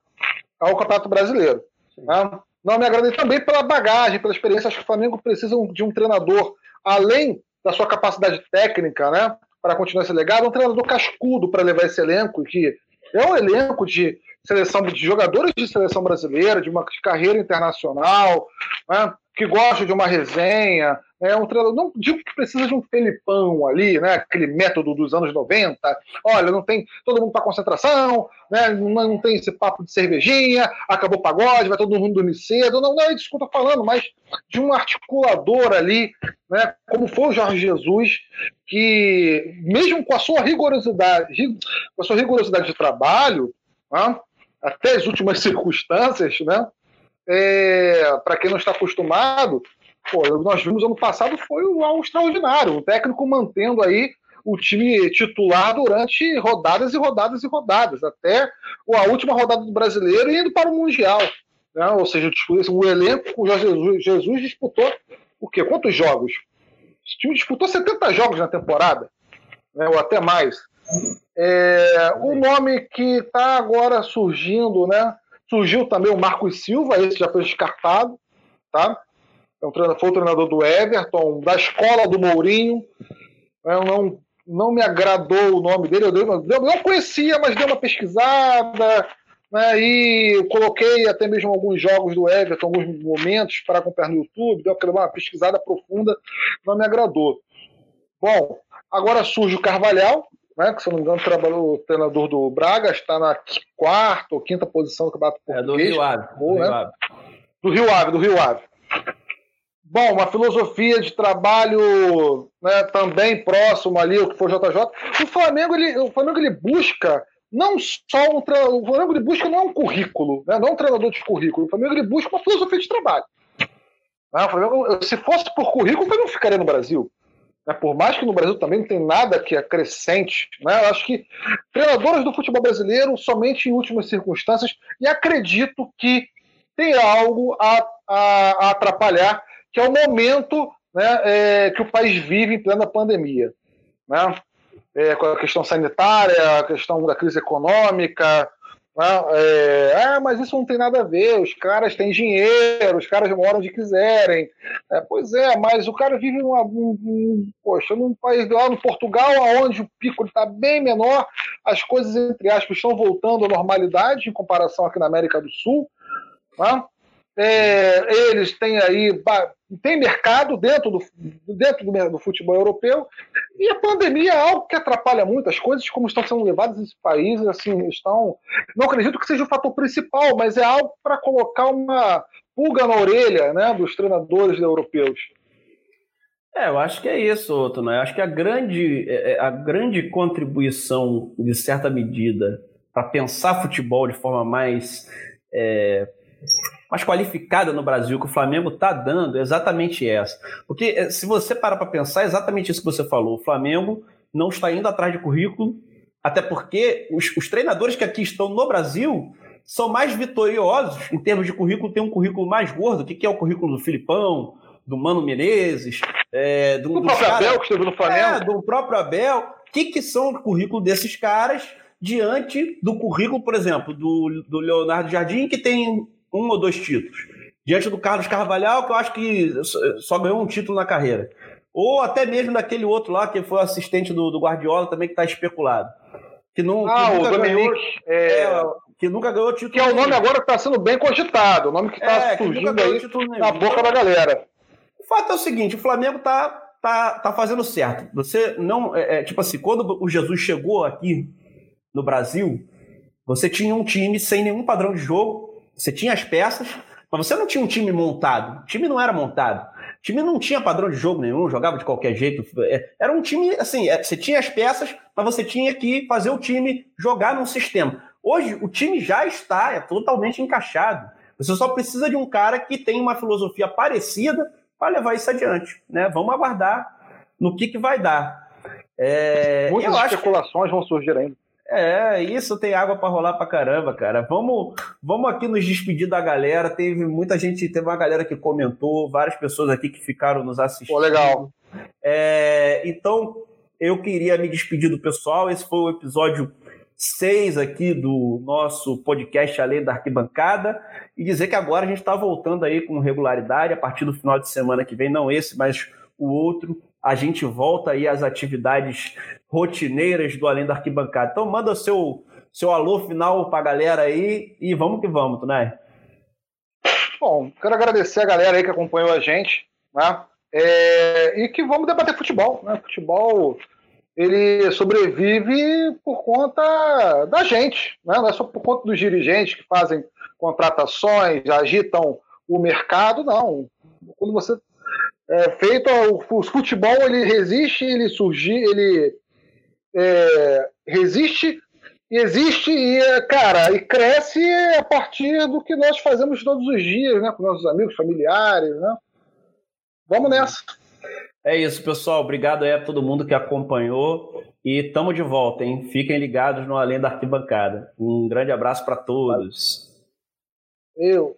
ao campeonato brasileiro. Né? Não me agradei também pela bagagem, pela experiência. Acho que o Flamengo precisa de um treinador, além da sua capacidade técnica, né, para continuar esse legado, um treinador cascudo para levar esse elenco, que é um elenco de seleção de jogadores de seleção brasileira, de uma de carreira internacional, né, que gosta de uma resenha, é um treinador, não digo que precisa de um Felipão ali, né? Aquele método dos anos 90. Olha, não tem todo mundo para concentração, né? Não, não, tem esse papo de cervejinha, acabou o pagode, vai todo mundo dormir cedo. Não, não é isso que eu estou falando, mas de um articulador ali, né? Como foi o Jorge Jesus, que mesmo com a sua rigorosidade, com a sua rigorosidade de trabalho, né? até as últimas [laughs] circunstâncias, né? É, para quem não está acostumado, pô, nós vimos ano passado foi algo extraordinário, o técnico mantendo aí o time titular durante rodadas e rodadas e rodadas, até a última rodada do brasileiro e indo para o Mundial. Né? Ou seja, o elenco com o Jesus, Jesus disputou o quê? Quantos jogos? O time disputou 70 jogos na temporada, né? ou até mais. É, o nome que está agora surgindo, né? Surgiu também o Marcos Silva, esse já foi descartado, tá? É um treinador, foi o treinador do Everton, da escola do Mourinho. Eu não, não me agradou o nome dele. Eu, dei, eu não conhecia, mas dei uma pesquisada. Né, e coloquei até mesmo alguns jogos do Everton, alguns momentos para acompanhar no YouTube, deu uma pesquisada profunda, não me agradou. Bom, agora surge o Carvalhal, né, que se não me engano trabalhou o treinador do Braga, está na quarta ou quinta posição do Campeonato Português. É do Rio Ave. do, né? Rio Ave. do Rio Ave, do Rio Ave. Bom, uma filosofia de trabalho né, também próximo ali, o que foi o JJ. O Flamengo, ele, o Flamengo ele busca não só um treinador, o Flamengo ele busca não um currículo, né, não um treinador de currículo, o Flamengo ele busca uma filosofia de trabalho. Né, o Flamengo, se fosse por currículo, Flamengo não ficaria no Brasil. Né, por mais que no Brasil também não tem nada que acrescente, né, eu acho que treinadores do futebol brasileiro somente em últimas circunstâncias, e acredito que tem algo a, a, a atrapalhar que é o momento né, é, que o país vive em plena pandemia. Né? É, com a questão sanitária, a questão da crise econômica. Né? É, ah, mas isso não tem nada a ver, os caras têm dinheiro, os caras moram onde quiserem. É, pois é, mas o cara vive numa, um, poxa, num país lá no Portugal, onde o pico está bem menor, as coisas, entre aspas, estão voltando à normalidade em comparação aqui na América do Sul. Né? É, eles têm aí tem mercado dentro do, dentro do, futebol europeu e a pandemia é algo que atrapalha muito as coisas como estão sendo levadas nesse país assim estão não acredito que seja o fator principal mas é algo para colocar uma pulga na orelha né, dos treinadores europeus é, eu acho que é isso, outro, né? Eu acho que a grande, é, é, a grande contribuição, de certa medida, para pensar futebol de forma mais é, mais qualificada no Brasil que o Flamengo está dando é exatamente essa. Porque eh, se você parar para pensar, é exatamente isso que você falou. O Flamengo não está indo atrás de currículo, até porque os, os treinadores que aqui estão no Brasil são mais vitoriosos em termos de currículo, tem um currículo mais gordo. O que, que é o currículo do Filipão, do Mano Menezes, é, do, do próprio cara, Abel que esteve no Flamengo? É, do próprio Abel. O que, que são o currículo desses caras diante do currículo, por exemplo, do, do Leonardo Jardim, que tem um ou dois títulos. Diante do Carlos Carvalhal, que eu acho que só ganhou um título na carreira. Ou até mesmo daquele outro lá, que foi assistente do, do Guardiola, também que está especulado. Que, não, ah, que nunca ganhou, é, é, que nunca ganhou título. Que é o nome nenhum. agora que está sendo bem cogitado, o nome que está é, surgindo aí na boca da galera. O fato é o seguinte: o Flamengo está tá, tá fazendo certo. Você não. É, é, tipo assim, quando o Jesus chegou aqui no Brasil, você tinha um time sem nenhum padrão de jogo, você tinha as peças, mas você não tinha um time montado. O time não era montado. O time não tinha padrão de jogo nenhum, jogava de qualquer jeito. É, era um time, assim, é, você tinha as peças, mas você tinha que fazer o time jogar num sistema. Hoje, o time já está, é totalmente encaixado. Você só precisa de um cara que tem uma filosofia parecida para levar isso adiante. Né? Vamos aguardar no que, que vai dar. É, Muitas especulações que... vão surgir ainda. É, isso tem água para rolar pra caramba, cara. Vamos, vamos aqui nos despedir da galera. Teve muita gente, teve uma galera que comentou, várias pessoas aqui que ficaram nos assistindo. Pô, legal. É, então, eu queria me despedir do pessoal. Esse foi o episódio 6 aqui do nosso podcast Além da Arquibancada e dizer que agora a gente está voltando aí com regularidade a partir do final de semana que vem, não esse, mas o outro, a gente volta aí às atividades rotineiras do Além da Arquibancada. Então manda seu, seu alô final para a galera aí e vamos que vamos, Tunai. Bom, quero agradecer a galera aí que acompanhou a gente, né? É, e que vamos debater futebol, né? Futebol ele sobrevive por conta da gente, né? não é só por conta dos dirigentes que fazem contratações, agitam o mercado, não. Quando você é, feito o, futebol ele resiste, ele surge, ele é, resiste, existe e cara e cresce a partir do que nós fazemos todos os dias, né, com nossos amigos, familiares, né? Vamos nessa. É isso, pessoal. Obrigado aí a todo mundo que acompanhou e tamo de volta, hein? Fiquem ligados no Além da Arquibancada. Um grande abraço para todos. Eu.